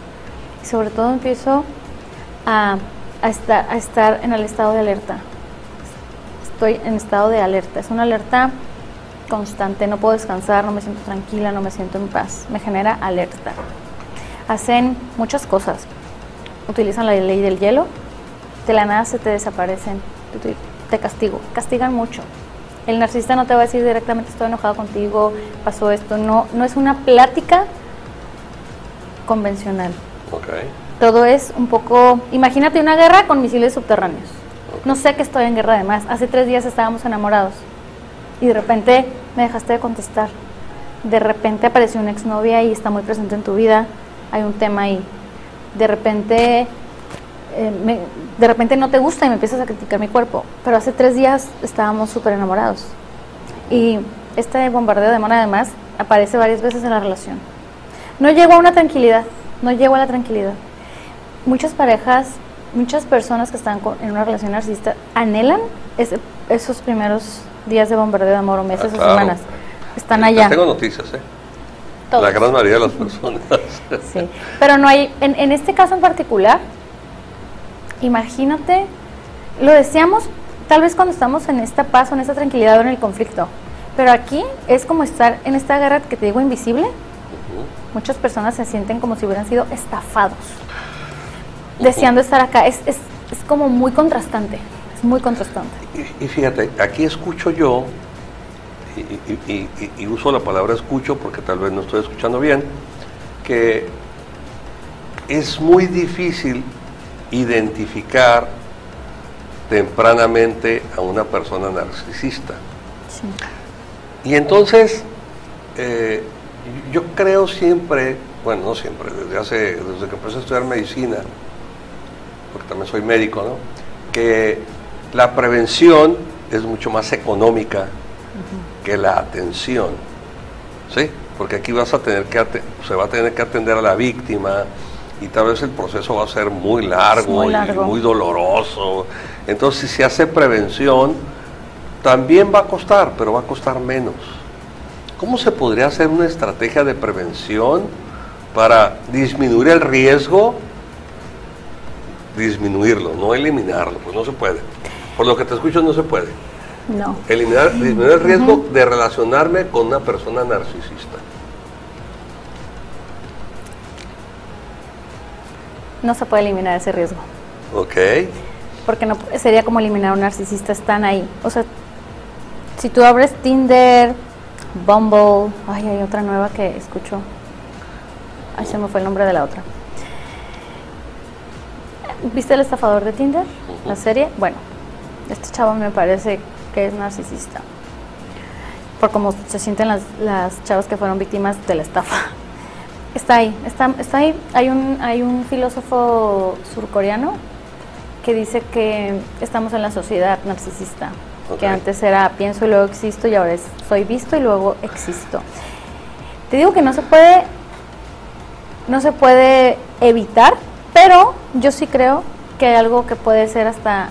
Y sobre todo empiezo a, estar, a estar en el estado de alerta. Estoy en estado de alerta. Es una alerta constante. No puedo descansar, no me siento tranquila, no me siento en paz. Me genera alerta. Hacen muchas cosas. Utilizan la ley del hielo. De la nada se te desaparecen. Te- Te castigo. Castigan mucho. El narcisista no te va a decir directamente estoy enojado contigo, pasó esto. No, no es una plática convencional. ok, Todo es un poco. Imagínate una guerra con misiles subterráneos. No sé que estoy en guerra además. Hace tres días estábamos enamorados y de repente me dejaste de contestar. De repente apareció una exnovia y está muy presente en tu vida. Hay un tema ahí. De repente. eh, me- de repente no te gusta y me empiezas a criticar mi cuerpo. Pero hace tres días estábamos súper enamorados. Y este bombardeo de amor además aparece varias veces en la relación. No llego a una tranquilidad, no llego a la tranquilidad. Muchas parejas, muchas personas que están con- en una relación narcisista anhelan ese- esos primeros días de bombardeo de amor o meses Ah, o semanas. Están allá. Tengo noticias, ¿eh? Todos. La gran mayoría de las personas. Sí, pero no hay, en, en este caso en particular, imagínate, lo deseamos tal vez cuando estamos en esta paz o en esta tranquilidad o en el conflicto, pero aquí es como estar en esta guerra que te digo invisible. Muchas personas se sienten como si hubieran sido estafados, deseando estar acá. Es, es, es como muy contrastante, es muy contrastante. Y, y fíjate, aquí escucho yo, y, y- y- y uso la palabra escucho porque tal vez no estoy escuchando bien, que es muy difícil identificar tempranamente a una persona narcisista. Sí. Y entonces, eh, yo creo siempre, bueno, no siempre, desde hace, desde que empecé a estudiar medicina, porque también soy médico, ¿no? Que la prevención es mucho más económica que la atención, ¿sí? Porque aquí vas a tener que se va a tener que atender a la víctima y tal vez el proceso va a ser muy largo, muy largo. y muy doloroso. Entonces, si se hace prevención, también va a costar, pero va a costar menos. ¿Cómo se podría hacer una estrategia de prevención para disminuir el riesgo? Disminuirlo, no eliminarlo, pues no se puede. Por lo que te escucho, no se puede. No, Eliminar, disminuir el riesgo de relacionarme con una persona narcisista. no se puede eliminar ese riesgo. ¿Ok? porque no sería como eliminar a un narcisista, están ahí. O sea, si tú abres Tinder, Bumble, ay, hay otra nueva que escucho. Ay, se me fue el nombre de la otra. ¿Viste el estafador de Tinder? La serie. Bueno, este chavo me parece que es narcisista. Por cómo se sienten las, las chavas que fueron víctimas de la estafa. Está ahí, está, está ahí. Hay un, hay un filósofo surcoreano que dice que estamos en la sociedad narcisista, Que antes era pienso y luego existo y ahora es soy visto y luego existo. Te digo que no se puede no se puede evitar, pero yo sí creo que hay algo que puede ser hasta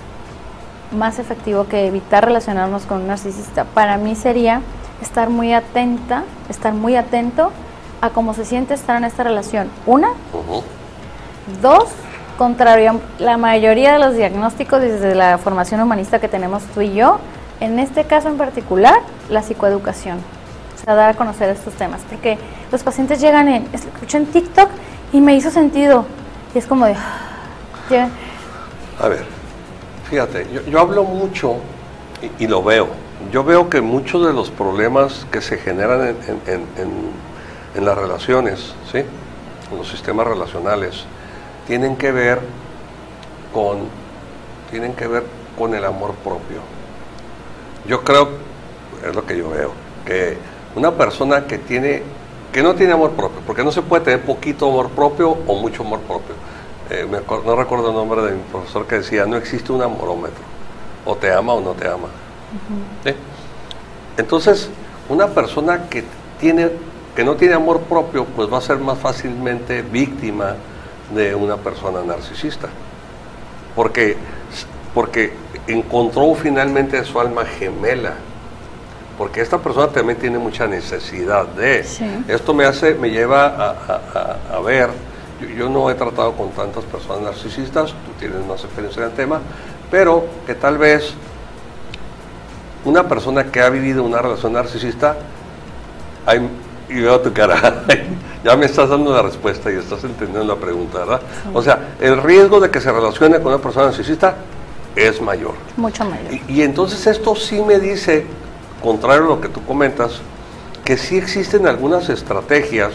más efectivo que evitar relacionarnos con un narcisista. Para mí sería estar muy atenta, estar muy atento a cómo se siente estar en esta relación. Una, Ujú. Dos, contrario a la mayoría de los diagnósticos desde la formación humanista que tenemos tú y yo, en este caso en particular, la psicoeducación. O sea, dar a conocer estos temas. Porque los pacientes llegan en, es- escuché en TikTok y me hizo sentido. Y es como de, A ver, fíjate, yo, hablo mucho y, lo veo. Yo veo que muchos de los problemas que se generan en, en- en- en- en las relaciones, ¿sí? en los sistemas relacionales, tienen que ver con, tienen que ver con el amor propio. Yo creo, es lo que yo veo, que una persona que tiene, que no tiene amor propio, porque no se puede tener poquito amor propio o mucho amor propio. Eh, me no recuerdo el nombre de mi profesor que decía, no existe un amorómetro, o te ama o no te ama. ¿Sí? Entonces, una persona que tiene, que no tiene amor propio, pues va a ser más fácilmente víctima de una persona narcisista. Porque, porque encontró finalmente su alma gemela. Porque esta persona también tiene mucha necesidad de. Sí. Esto me hace, me lleva a, a- a- a ver. Yo, yo no he tratado con tantas personas narcisistas, tú tienes más experiencia en el tema, pero que tal vez una persona que ha vivido una relación narcisista, hay- y veo tu cara, ya me estás dando la respuesta y estás entendiendo la pregunta, ¿verdad? O sea, el riesgo de que se relacione con una persona narcisista es mayor. mucho mayor. Y, y entonces esto sí me dice, contrario a lo que tú comentas, que sí existen algunas estrategias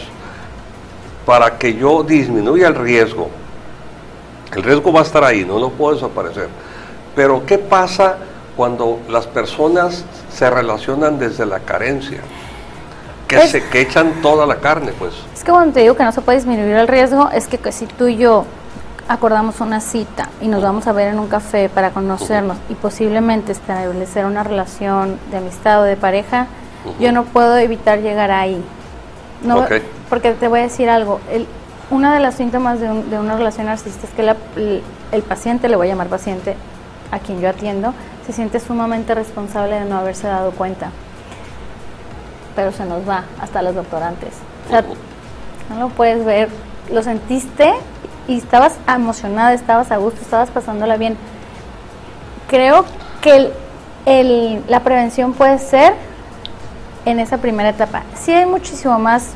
para que yo disminuya el riesgo. El riesgo va a estar ahí, no lo puedo desaparecer. Pero ¿qué pasa cuando las personas se relacionan desde la carencia? Que, Pues- se, que echan toda la carne, pues. Es que cuando te digo que no se puede disminuir el riesgo, es que, que si tú y yo acordamos una cita y nos vamos a ver en un café para conocernos y posiblemente establecer una relación de amistad o de pareja, yo no puedo evitar llegar ahí. No. Porque te voy a decir algo, el, uno de los síntomas de, un- de una relación narcisista es que la- el, el paciente, le voy a llamar paciente, a quien yo atiendo, se siente sumamente responsable de no haberse dado cuenta pero se nos va hasta los doctorantes. O sea, no lo puedes ver, lo sentiste y estabas emocionada, estabas a gusto, estabas pasándola bien. Creo que el- el- la prevención puede ser en esa primera etapa. Sí hay muchísimo más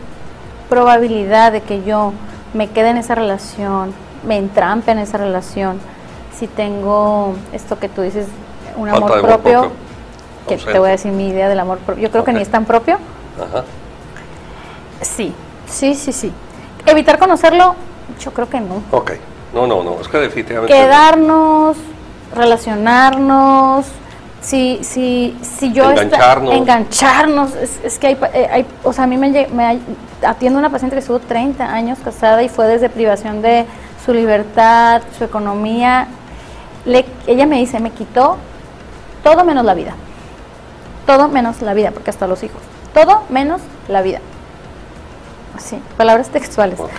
probabilidad de que yo me quede en esa relación, me entrampe en esa relación, si tengo esto que tú dices, un Falta amor propio. Que Ausente. te voy a decir mi idea del amor propio. Yo creo que Ok. ni es tan propio. Ajá. Sí, sí, sí, sí. Evitar conocerlo, yo creo que no. Ok. No, no, no. Es que definitivamente. Quedarnos, relacionarnos, si, si, si yo Engancharnos. engancharnos, es, es que hay, eh, hay- o sea, a mí me, me atiendo una paciente que estuvo 30 años casada y fue desde privación de su libertad, su economía. Le- ella me dice, me quitó todo menos la vida. Todo menos la vida, porque hasta los hijos. Todo menos la vida. Así, palabras textuales. Ok.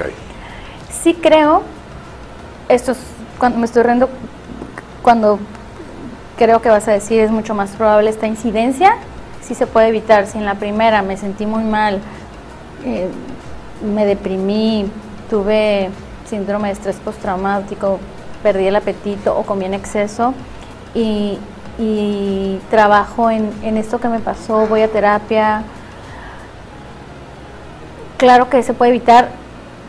Sí creo, esto es cuando me estoy riendo, cuando creo que vas a decir es mucho más probable esta incidencia, sí se puede evitar. Si en la primera me sentí muy mal, eh, me deprimí, tuve síndrome de estrés postraumático, perdí el apetito o comí en exceso y, y trabajo en, en esto que me pasó, voy a terapia, claro que se puede evitar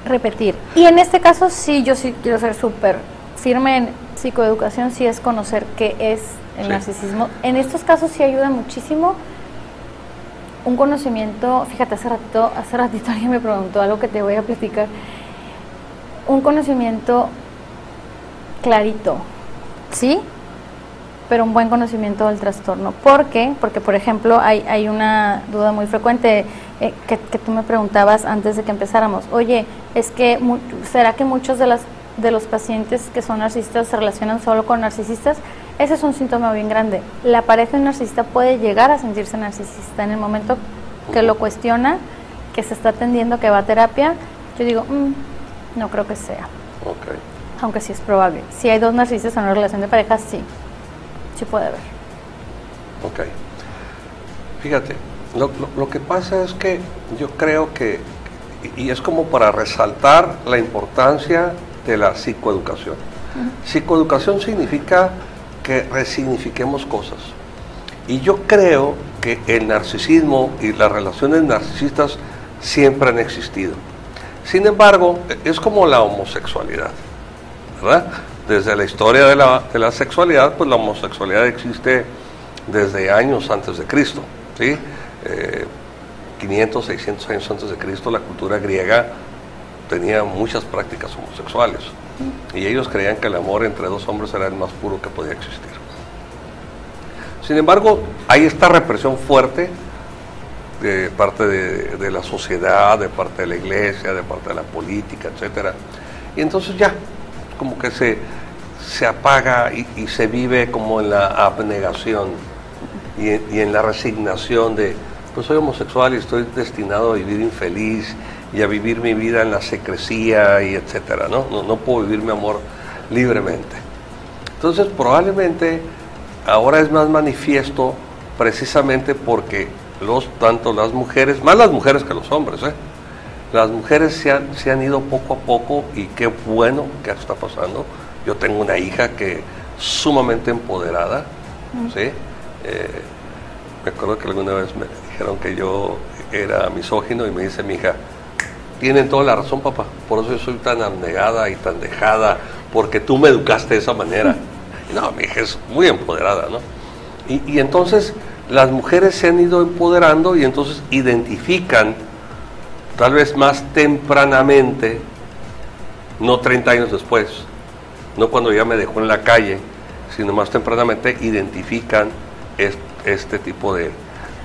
repetir. Y en este caso sí, yo sí quiero ser súper firme en psicoeducación, sí es conocer qué es el Sí. narcisismo. En estos casos sí ayuda muchísimo un conocimiento, fíjate, hace ratito, hace ratito alguien me preguntó algo que te voy a platicar, un conocimiento clarito, ¿sí? Pero un buen conocimiento del trastorno. ¿Por qué? Porque, por ejemplo, hay, hay una duda muy frecuente eh, que, que tú me preguntabas antes de que empezáramos. Oye, es que, ¿será que muchos de, las, de los pacientes que son narcisistas se relacionan solo con narcisistas? Ese es un síntoma bien grande. La pareja de un narcisista puede llegar a sentirse narcisista en el momento que lo cuestiona, que se está atendiendo, que va a terapia. Yo digo, "Mm, no creo que sea Ok. aunque sí es probable. Si hay dos narcisistas en una relación de pareja, sí, sí puede haber. Ok. Fíjate, lo, lo- lo que pasa es que yo creo que, y y es como para resaltar la importancia de la psicoeducación. Psicoeducación significa que resignifiquemos cosas. Y yo creo que el narcisismo y las relaciones narcisistas siempre han existido. Sin embargo, es como la homosexualidad. ¿verdad? Desde la historia de la, de la sexualidad, pues la homosexualidad existe desde años antes de Cristo, ¿sí? Eh, 500, 600 años antes de Cristo, la cultura griega tenía muchas prácticas homosexuales y ellos creían que el amor entre dos hombres era el más puro que podía existir. Sin embargo, hay esta represión fuerte de parte de, de la sociedad, de parte de la iglesia, de parte de la política, etcétera. Y entonces ya, como que se, se apaga y, se vive como en la abnegación y en, la resignación de, pues soy homosexual y estoy destinado a vivir infeliz y a vivir mi vida en la secrecía y etcétera, ¿no? No, no puedo vivir mi amor libremente. Entonces, probablemente ahora es más manifiesto precisamente porque los, tanto las mujeres, más las mujeres que los hombres, ¿eh? las mujeres se han, se han ido poco a poco y qué bueno que está pasando. Yo tengo una hija que sumamente empoderada, ¿sí? Eh, me acuerdo que alguna vez me dijeron que yo era misógino y me dice mi hija, tienen toda la razón papá, por eso yo soy tan abnegada y tan dejada, porque tú me educaste de esa manera. No, mi hija es muy empoderada, ¿no? Y, y entonces las mujeres se han ido empoderando y entonces identifican tal vez más tempranamente, no 30 años después, no cuando ya me dejó en la calle, sino más tempranamente identifican es- este tipo de,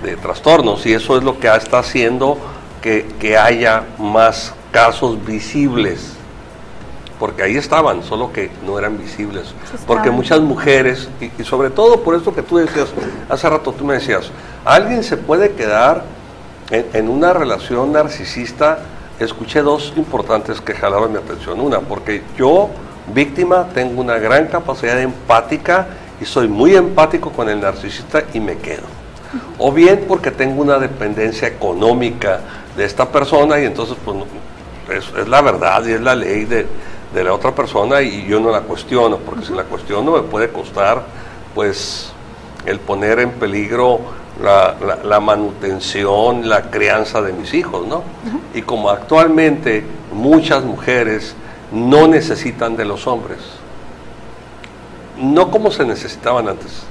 de trastornos. Y eso es lo que está haciendo que, que haya más casos visibles, porque ahí estaban, solo que no eran visibles, porque muchas mujeres, y, y sobre todo por esto que tú decías, hace rato tú me decías, alguien se puede quedar en, en una relación narcisista, escuché dos importantes que jalaron mi atención. Una, porque yo, víctima, tengo una gran capacidad empática y soy muy empático con el narcisista y me quedo. O bien porque tengo una dependencia económica de esta persona y entonces pues es, es la verdad y es la ley de, de la otra persona y yo no la cuestiono, porque si la cuestiono me puede costar pues el poner en peligro la, la- la manutención, la crianza de mis hijos, ¿no? Y como actualmente muchas mujeres no necesitan de los hombres, no como se necesitaban antes.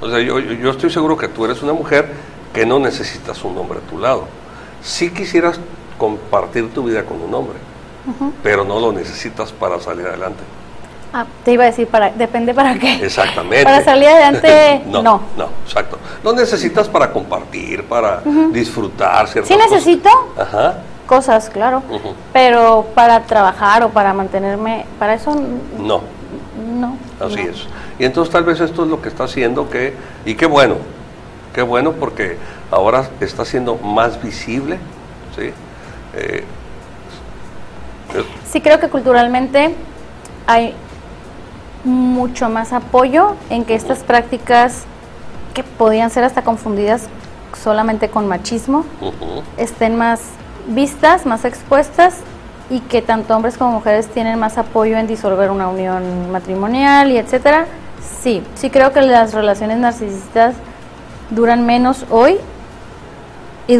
O sea, yo, estoy seguro que tú eres una mujer que no necesitas un hombre a tu lado. Si quisieras compartir tu vida con un hombre, pero no lo necesitas para salir adelante. Ah, te iba a decir, para, depende para qué. Exactamente. Para salir adelante, no, no. no. exacto. Lo necesitas para compartir, para disfrutar ciertas Sí cosas. necesito Ajá. Cosas, claro, pero para trabajar o para mantenerme, para eso No, no. así no. es. Y entonces tal vez esto es lo que está haciendo que, y qué bueno, qué bueno porque ahora está siendo más visible, ¿sí? Eh, eh, Sí creo que culturalmente hay mucho más apoyo en que estas prácticas que podían ser hasta confundidas solamente con machismo estén más vistas, más expuestas y que tanto hombres como mujeres tienen más apoyo en disolver una unión matrimonial y etcétera. Sí, sí creo que las relaciones narcisistas duran menos hoy y,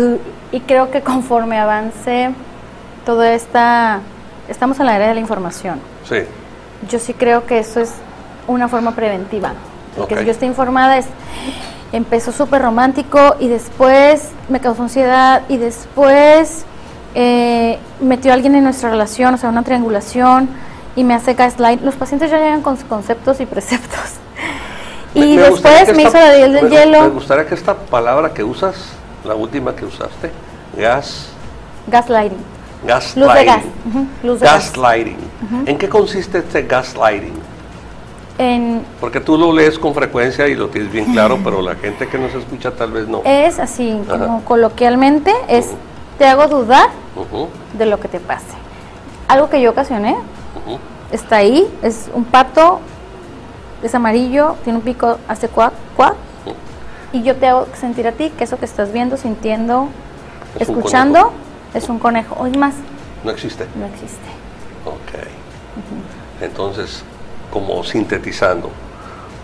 y creo que conforme avance toda esta estamos en la era de la información. sí, Yo sí creo que eso es una forma preventiva. Porque si yo estoy informada es empezó súper romántico y después me causó ansiedad y después eh, metió a alguien en nuestra relación, o sea, una triangulación y me hace gaslight. Los pacientes ya llegan con sus conceptos y preceptos. Me- Y me después me esta- hizo la del me- hielo, Me gustaría que esta palabra que usas, la última que usaste, gas, gaslighting. gaslighting. Luz de gas. luz de gas. gaslighting. ¿En qué consiste este gaslighting? En, Porque tú lo lees con frecuencia y lo tienes bien claro, pero la gente que nos escucha tal vez no. es así, como coloquialmente, es. Te hago dudar de lo que te pase. Algo que yo ocasioné, está ahí, es un pato, es amarillo, tiene un pico, hace cuac, cuac, y yo te hago sentir a ti que eso que estás viendo, sintiendo, Es escuchando, es un conejo. Hoy más, No existe. no existe. Ok. Entonces, como sintetizando,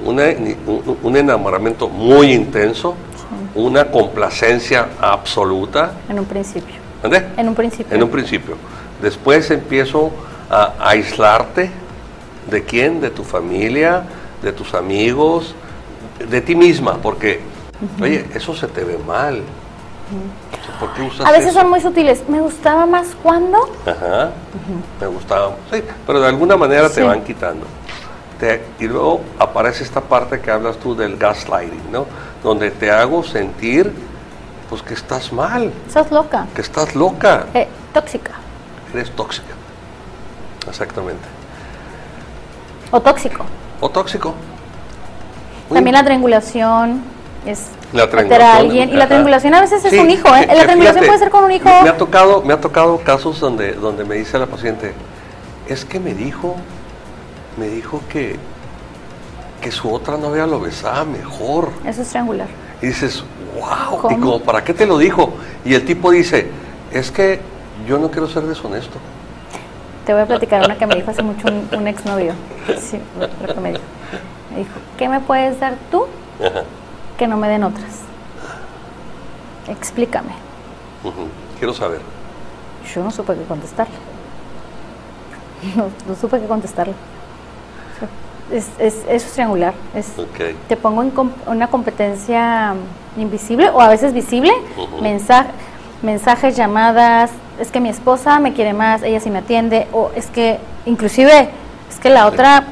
una- un, un enamoramiento muy intenso, una complacencia absoluta, En un principio. ¿entendés? En un principio. En un principio. Después empiezo a aislarte de quién, de tu familia, de tus amigos, de ti misma, porque, oye, eso se te ve mal. O sea, ¿Por qué usas A veces eso? son muy sutiles. Me gustaba más cuando. Ajá, me gustaba. Sí, pero de alguna manera te van quitando. Te- y luego aparece esta parte que hablas tú del gaslighting, ¿no? Donde te hago sentir, pues que estás mal, Estás loca. que estás loca, Eh, tóxica. eres tóxica. Exactamente. O tóxico. O tóxico. También la triangulación es La meter a triangulación, alguien. Y la triangulación a veces es un hijo, ¿eh? La triangulación fíjate, puede ser con un hijo. Me ha tocado, me ha tocado casos donde, donde me dice la paciente, es que me dijo, me dijo que, que su otra novia lo besaba mejor. Eso es triangular. Y dices, wow, ¿Cómo? y como, ¿para qué te lo dijo? Y el tipo dice, es que yo no quiero ser deshonesto. Te voy a platicar una que me dijo hace mucho un, un exnovio. Sí, lo, que me dijo. Me dijo, ¿qué me puedes dar tú Ajá, que no me den otras? Explícame. Quiero saber. Yo no supe qué contestarle. No, no supe qué contestarle. Es, es, eso es triangular. Es, te pongo en com- una competencia invisible o a veces visible, mensaje, mensajes, llamadas, es que mi esposa me quiere más, ella sí me atiende, o es que inclusive es que la Sí. otra,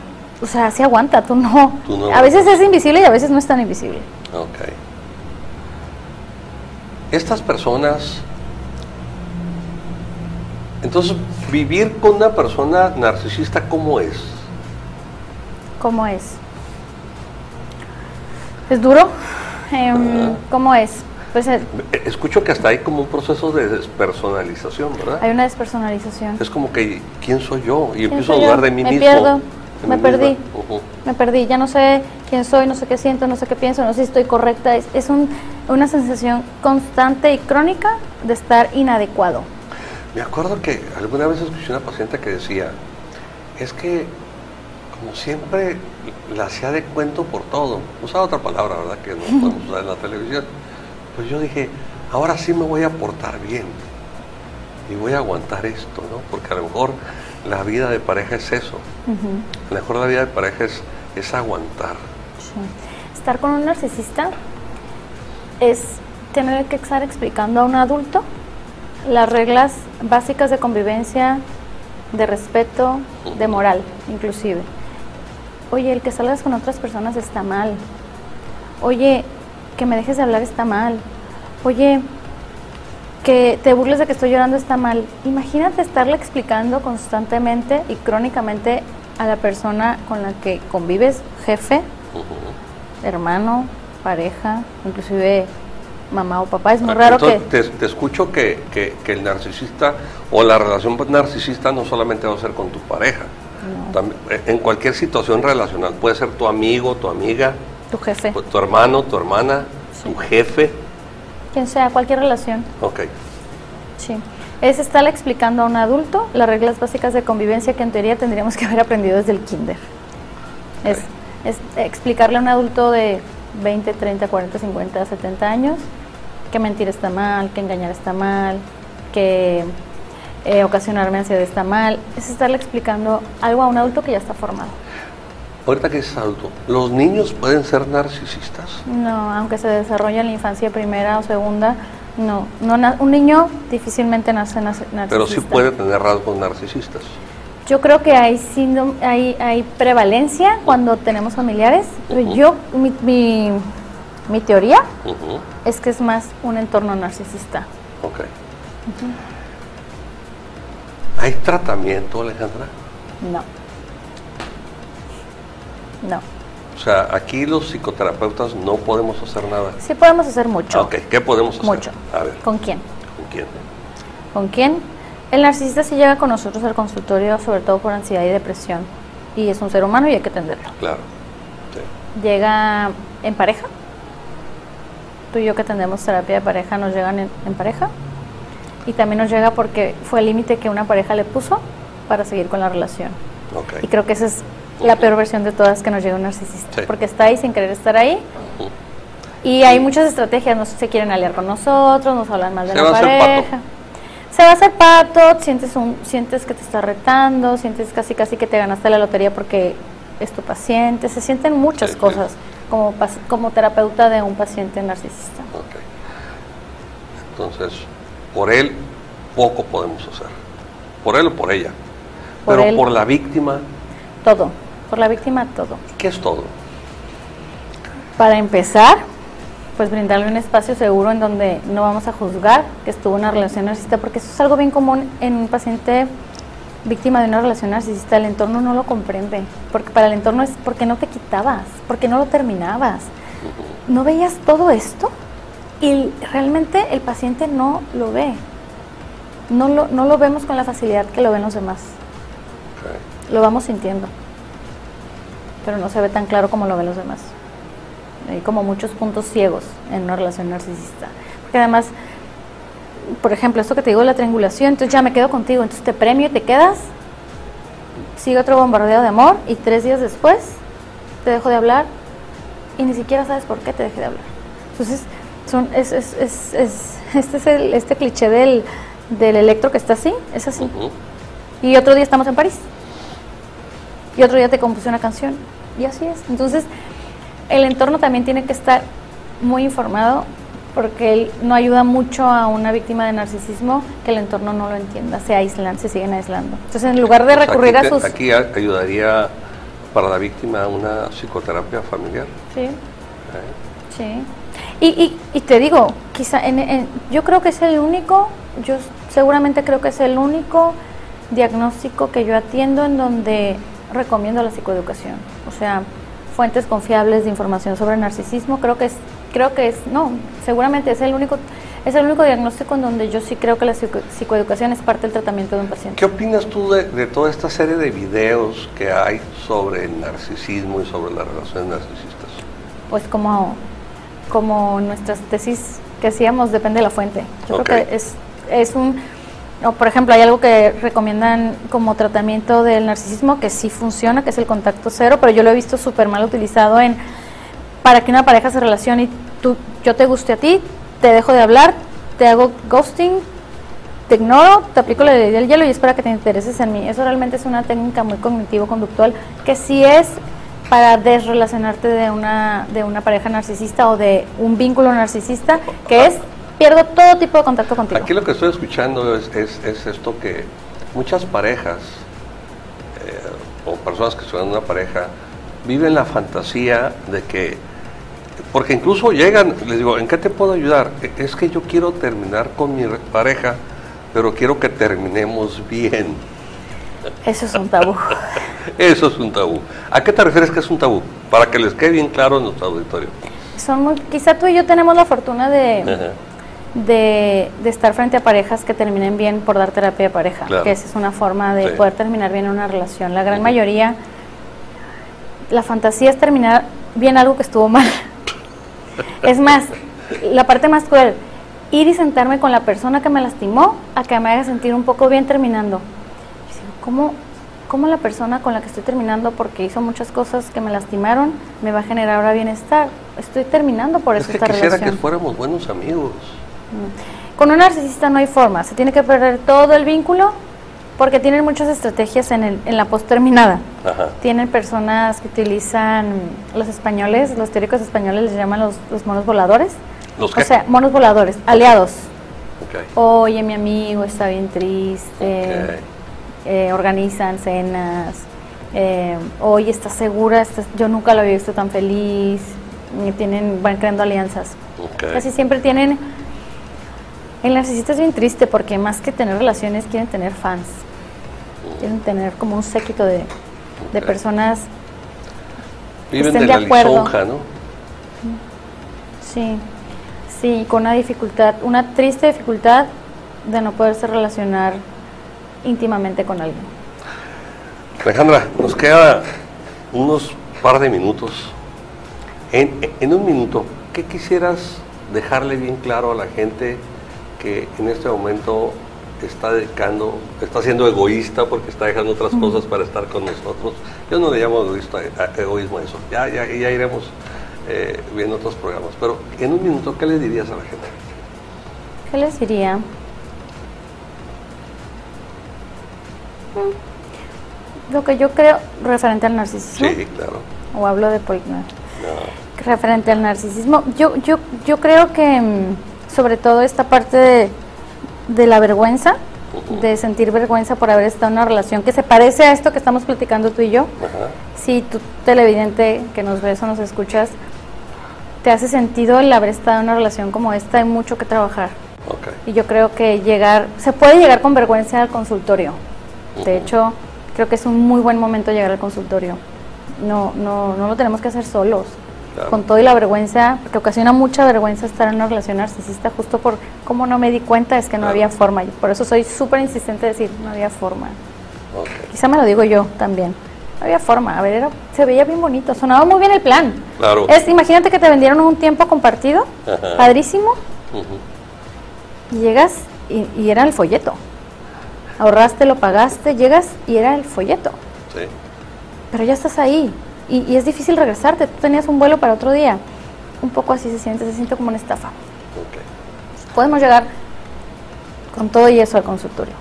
o sea, sí aguanta, tú no. Tú no a veces es invisible y a veces no es tan invisible. Ok. Estas personas. Entonces, vivir con una persona narcisista, ¿cómo es? ¿Cómo es? ¿Es duro? Em, ¿Cómo es? Pues eh, Escucho que hasta hay como un proceso de despersonalización, ¿verdad? hay una despersonalización. Es como que, ¿quién soy yo? Y ¿Quién empiezo a dudar de mí Me mismo. pierdo. en me perdí. Me perdí, ya no sé quién soy, no sé qué siento, no sé qué pienso, no sé si estoy correcta. Es, es un- una sensación constante y crónica de estar inadecuado. Me acuerdo que alguna vez escuché una paciente que decía, es que como siempre la hacía de cuento por todo. Usaba otra palabra, ¿verdad? Que no podemos usar en la televisión. Pues yo dije, ahora sí me voy a portar bien y voy a aguantar esto, ¿no? Porque a lo mejor la vida de pareja es eso. A lo mejor la vida de pareja es, es aguantar. Sí. Estar con un narcisista es tener que estar explicando a un adulto las reglas básicas de convivencia, de respeto, de moral, inclusive. Oye, el que salgas con otras personas está mal. Oye, que me dejes de hablar está mal. Oye, que te burles de que estoy llorando está mal. Imagínate estarle explicando constantemente y crónicamente a la persona con la que convives, jefe, hermano, pareja, inclusive mamá o papá. Es muy raro Entonces, que... te, te escucho que, que- que el narcisista o la relación narcisista no solamente va a ser con tu pareja, en cualquier situación relacional, puede ser tu amigo, tu amiga, tu jefe, tu hermano, tu hermana, tu jefe. quien sea, cualquier relación. Ok, Sí. Es estarle explicando a un adulto las reglas básicas de convivencia que en teoría tendríamos que haber aprendido desde el kinder. Es explicarle a un adulto de 20, 30, 40, 50, 70 años que mentir está mal, que engañar está mal, que eh, ocasionarme ansiedad está mal. Es estarle explicando algo a un adulto que ya está formado. ahorita que es adulto, ¿los niños pueden ser narcisistas? No, aunque se desarrolle en la infancia primera o segunda, no. no un niño difícilmente nace narcisista. Pero sí puede tener rasgos narcisistas. Yo creo que hay, síndrome- hay, hay prevalencia cuando tenemos familiares, pero yo, mi, mi, mi teoría es que es más un entorno narcisista. Ok. ¿Hay tratamiento, Alejandra? No. No. O sea, aquí los psicoterapeutas no podemos hacer nada. Sí podemos hacer mucho. Ok, ¿qué podemos hacer? Mucho. A ver, ¿Con quién? ¿con quién? ¿Con quién? El narcisista sí llega con nosotros al consultorio, sobre todo por ansiedad y depresión. Y es un ser humano y hay que atenderlo. Claro. Sí. llega en pareja. Tú y yo que atendemos terapia de pareja nos llegan en, en pareja. Y también nos llega porque fue el límite que una pareja le puso para seguir con la relación. Ok. Y creo que esa es la peor versión de todas que nos llega un narcisista. Sí. Porque está ahí sin querer estar ahí. Y hay muchas estrategias, no se quieren aliar con nosotros, nos hablan mal de Se la pareja. Se va a hacer pato, sientes un, sientes que te está retando, sientes casi casi que te ganaste la lotería porque es tu paciente, se sienten muchas Sí, sí. cosas como, como terapeuta de un paciente narcisista. Ok. Entonces, por él poco podemos hacer. Por él o por ella. Por Pero él. por la víctima, Todo, por la víctima todo. ¿qué es todo? Para empezar, pues brindarle un espacio seguro en donde no vamos a juzgar que estuvo en una relación narcisista, porque eso es algo bien común en un paciente víctima de una relación narcisista. El entorno no lo comprende, porque para el entorno es porque no te quitabas, porque no lo terminabas. ¿No veías todo esto? Y realmente el paciente no lo ve. No lo, no lo vemos con la facilidad que lo ven los demás. Lo vamos sintiendo. Pero no se ve tan claro como lo ven los demás. Hay como muchos puntos ciegos en una relación narcisista. Porque además, por ejemplo, esto que te digo de la triangulación, entonces ya me quedo contigo, entonces te premio y te quedas, sigue otro bombardeo de amor y tres días después te dejo de hablar y ni siquiera sabes por qué te dejé de hablar. Entonces, son, es, es, es, es- este es el, este cliché del, del electro que está así, es así. Y otro día estamos en París. Y otro día te compuse una canción. Y así es. Entonces, el entorno también tiene que estar muy informado porque él no ayuda mucho a una víctima de narcisismo que el entorno no lo entienda. Se aíslan, se siguen aislando. Entonces, en lugar de O sea, recurrir aquí a sus... Aquí ayudaría para la víctima una psicoterapia familiar. Sí, sí. Y, y, y te digo, quizá, en- en- yo creo que es el único, yo seguramente creo que es el único diagnóstico que yo atiendo en donde recomiendo la psicoeducación. O sea, fuentes confiables de información sobre narcisismo, creo que es, creo que es, no, seguramente es el único, es el único diagnóstico en donde yo sí creo que la psico- psicoeducación es parte del tratamiento de un paciente. ¿Qué opinas tú de, de toda esta serie de videos que hay sobre el narcisismo y sobre las relaciones narcisistas? Pues como, como nuestras tesis que hacíamos, depende de la fuente. Yo creo que es, es un... o, por ejemplo, hay algo que recomiendan como tratamiento del narcisismo que sí funciona, que es el contacto cero, pero yo lo he visto súper mal utilizado en para que una pareja se relacione y tú, yo te guste a ti, te dejo de hablar, te hago ghosting, te ignoro, te aplico la ley del hielo y espera que te intereses en mí. Eso realmente es una técnica muy cognitivo-conductual que sí es para desrelacionarte de una, de una pareja narcisista o de un vínculo narcisista, que es pierdo todo tipo de contacto contigo. Aquí lo que estoy escuchando es, es- es esto que muchas parejas eh, o personas que en una pareja viven la fantasía de que, porque incluso llegan, les digo, ¿en qué te puedo ayudar? "E- Es que yo quiero terminar con mi re- pareja, pero quiero que terminemos bien. Eso es un tabú. Eso es un tabú. ¿A qué te refieres que es un tabú? Para que les quede bien claro en nuestro auditorio. Son muy, quizá tú y yo tenemos la fortuna de, Ajá. de, de estar frente a parejas que terminen bien por dar terapia de pareja, Claro. que esa es una forma de Sí. poder terminar bien una relación. La gran mayoría, la fantasía es terminar bien algo que estuvo mal. es más, la parte más cruel, ir y sentarme con la persona que me lastimó a que me haga sentir un poco bien terminando. ¿Cómo, ¿Cómo la persona con la que estoy terminando porque hizo muchas cosas que me lastimaron me va a generar ahora bienestar? Estoy terminando por Es eso que esta quisiera relación. que fuéramos buenos amigos. Con un narcisista no hay forma, se tiene que perder todo el vínculo porque tienen muchas estrategias en, el, en la post terminada. Ajá. Tienen personas que utilizan los españoles, los teóricos españoles les llaman los, los monos voladores. ¿Los qué? O sea, monos voladores, aliados. Oye, mi amigo está bien triste. Eh, organizan cenas. Eh, Oye, ¿estás segura? ¿Estás- yo nunca lo había visto tan feliz. Tienen, van creando alianzas. Casi siempre tienen. El narcisista es bien triste porque más que tener relaciones, quieren tener fans. Quieren tener como un séquito de, de personas. Viven estén de acuerdo. lisonja, ¿no? Sí, sí, con una dificultad, una triste dificultad de no poderse relacionar íntimamente con alguien. Alejandra, nos queda unos par de minutos. En, en un minuto, ¿qué quisieras dejarle bien claro a la gente que en este momento está dedicando, está siendo egoísta porque está dejando otras cosas para estar con nosotros? Yo no le llamo egoísta, a- egoísmo a eso. Ya, ya, ya iremos eh, viendo otros programas. Pero en un minuto, ¿qué le dirías a la gente? ¿Qué les diría? Lo que yo creo referente al narcisismo, Sí, claro. o hablo de Polignar, No. referente al narcisismo, yo, yo, yo creo que mm, sobre todo esta parte de, de la vergüenza, de sentir vergüenza por haber estado en una relación que se parece a esto que estamos platicando tú y yo, Ajá. si tú televidente que nos ves o nos escuchas, te hace sentido el haber estado en una relación como esta, hay mucho que trabajar. Y yo creo que llegar, se puede llegar con vergüenza al consultorio. De hecho, creo que es un muy buen momento llegar al consultorio. No, no, no lo tenemos que hacer solos. Claro. Con todo y la vergüenza, que ocasiona mucha vergüenza estar en una relación narcisista, justo por cómo no me di cuenta es que no Claro. había forma. Y por eso soy súper insistente de decir, no había forma. Quizá me lo digo yo también. No había forma. A ver, era- se veía bien bonito, sonaba muy bien el plan. Claro. Es, imagínate que te vendieron un tiempo compartido, Ajá. padrísimo, y llegas y, y era el folleto. Ahorraste, lo pagaste, llegas y era el folleto. Sí. Pero ya estás ahí y, y es difícil regresarte. Tú tenías un vuelo para otro día. Un poco así se siente, se siente como una estafa. Podemos llegar con todo y eso al consultorio.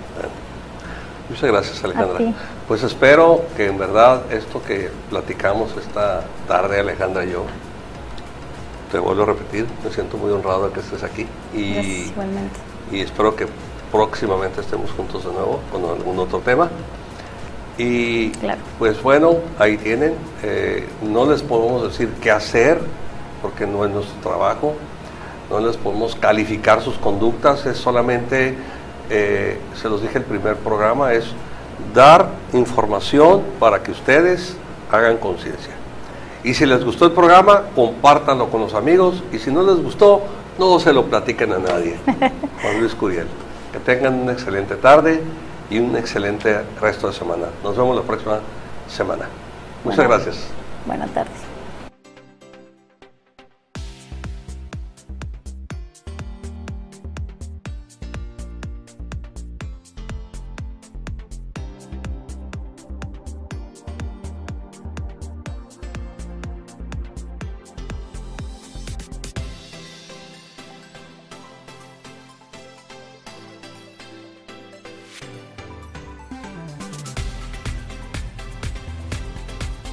Muchas gracias, Alejandra. ti. Pues espero que en verdad esto que platicamos esta tarde, Alejandra y yo, te vuelvo a repetir, me siento muy honrado de que estés aquí y, Gracias, igualmente. y espero que próximamente estemos juntos de nuevo con algún otro tema. Y Claro. pues bueno, ahí tienen. Eh, no les podemos decir qué hacer porque no es nuestro trabajo. No les podemos calificar sus conductas, es solamente, eh, se los dije el primer programa, es dar información para que ustedes hagan conciencia. Y si les gustó el programa, compártanlo con los amigos. Y si no les gustó, No se lo platiquen a nadie. Juan Luis Curiel. Que tengan una excelente tarde y un excelente resto de semana. Nos vemos la próxima semana. Muchas gracias. Buenas tardes.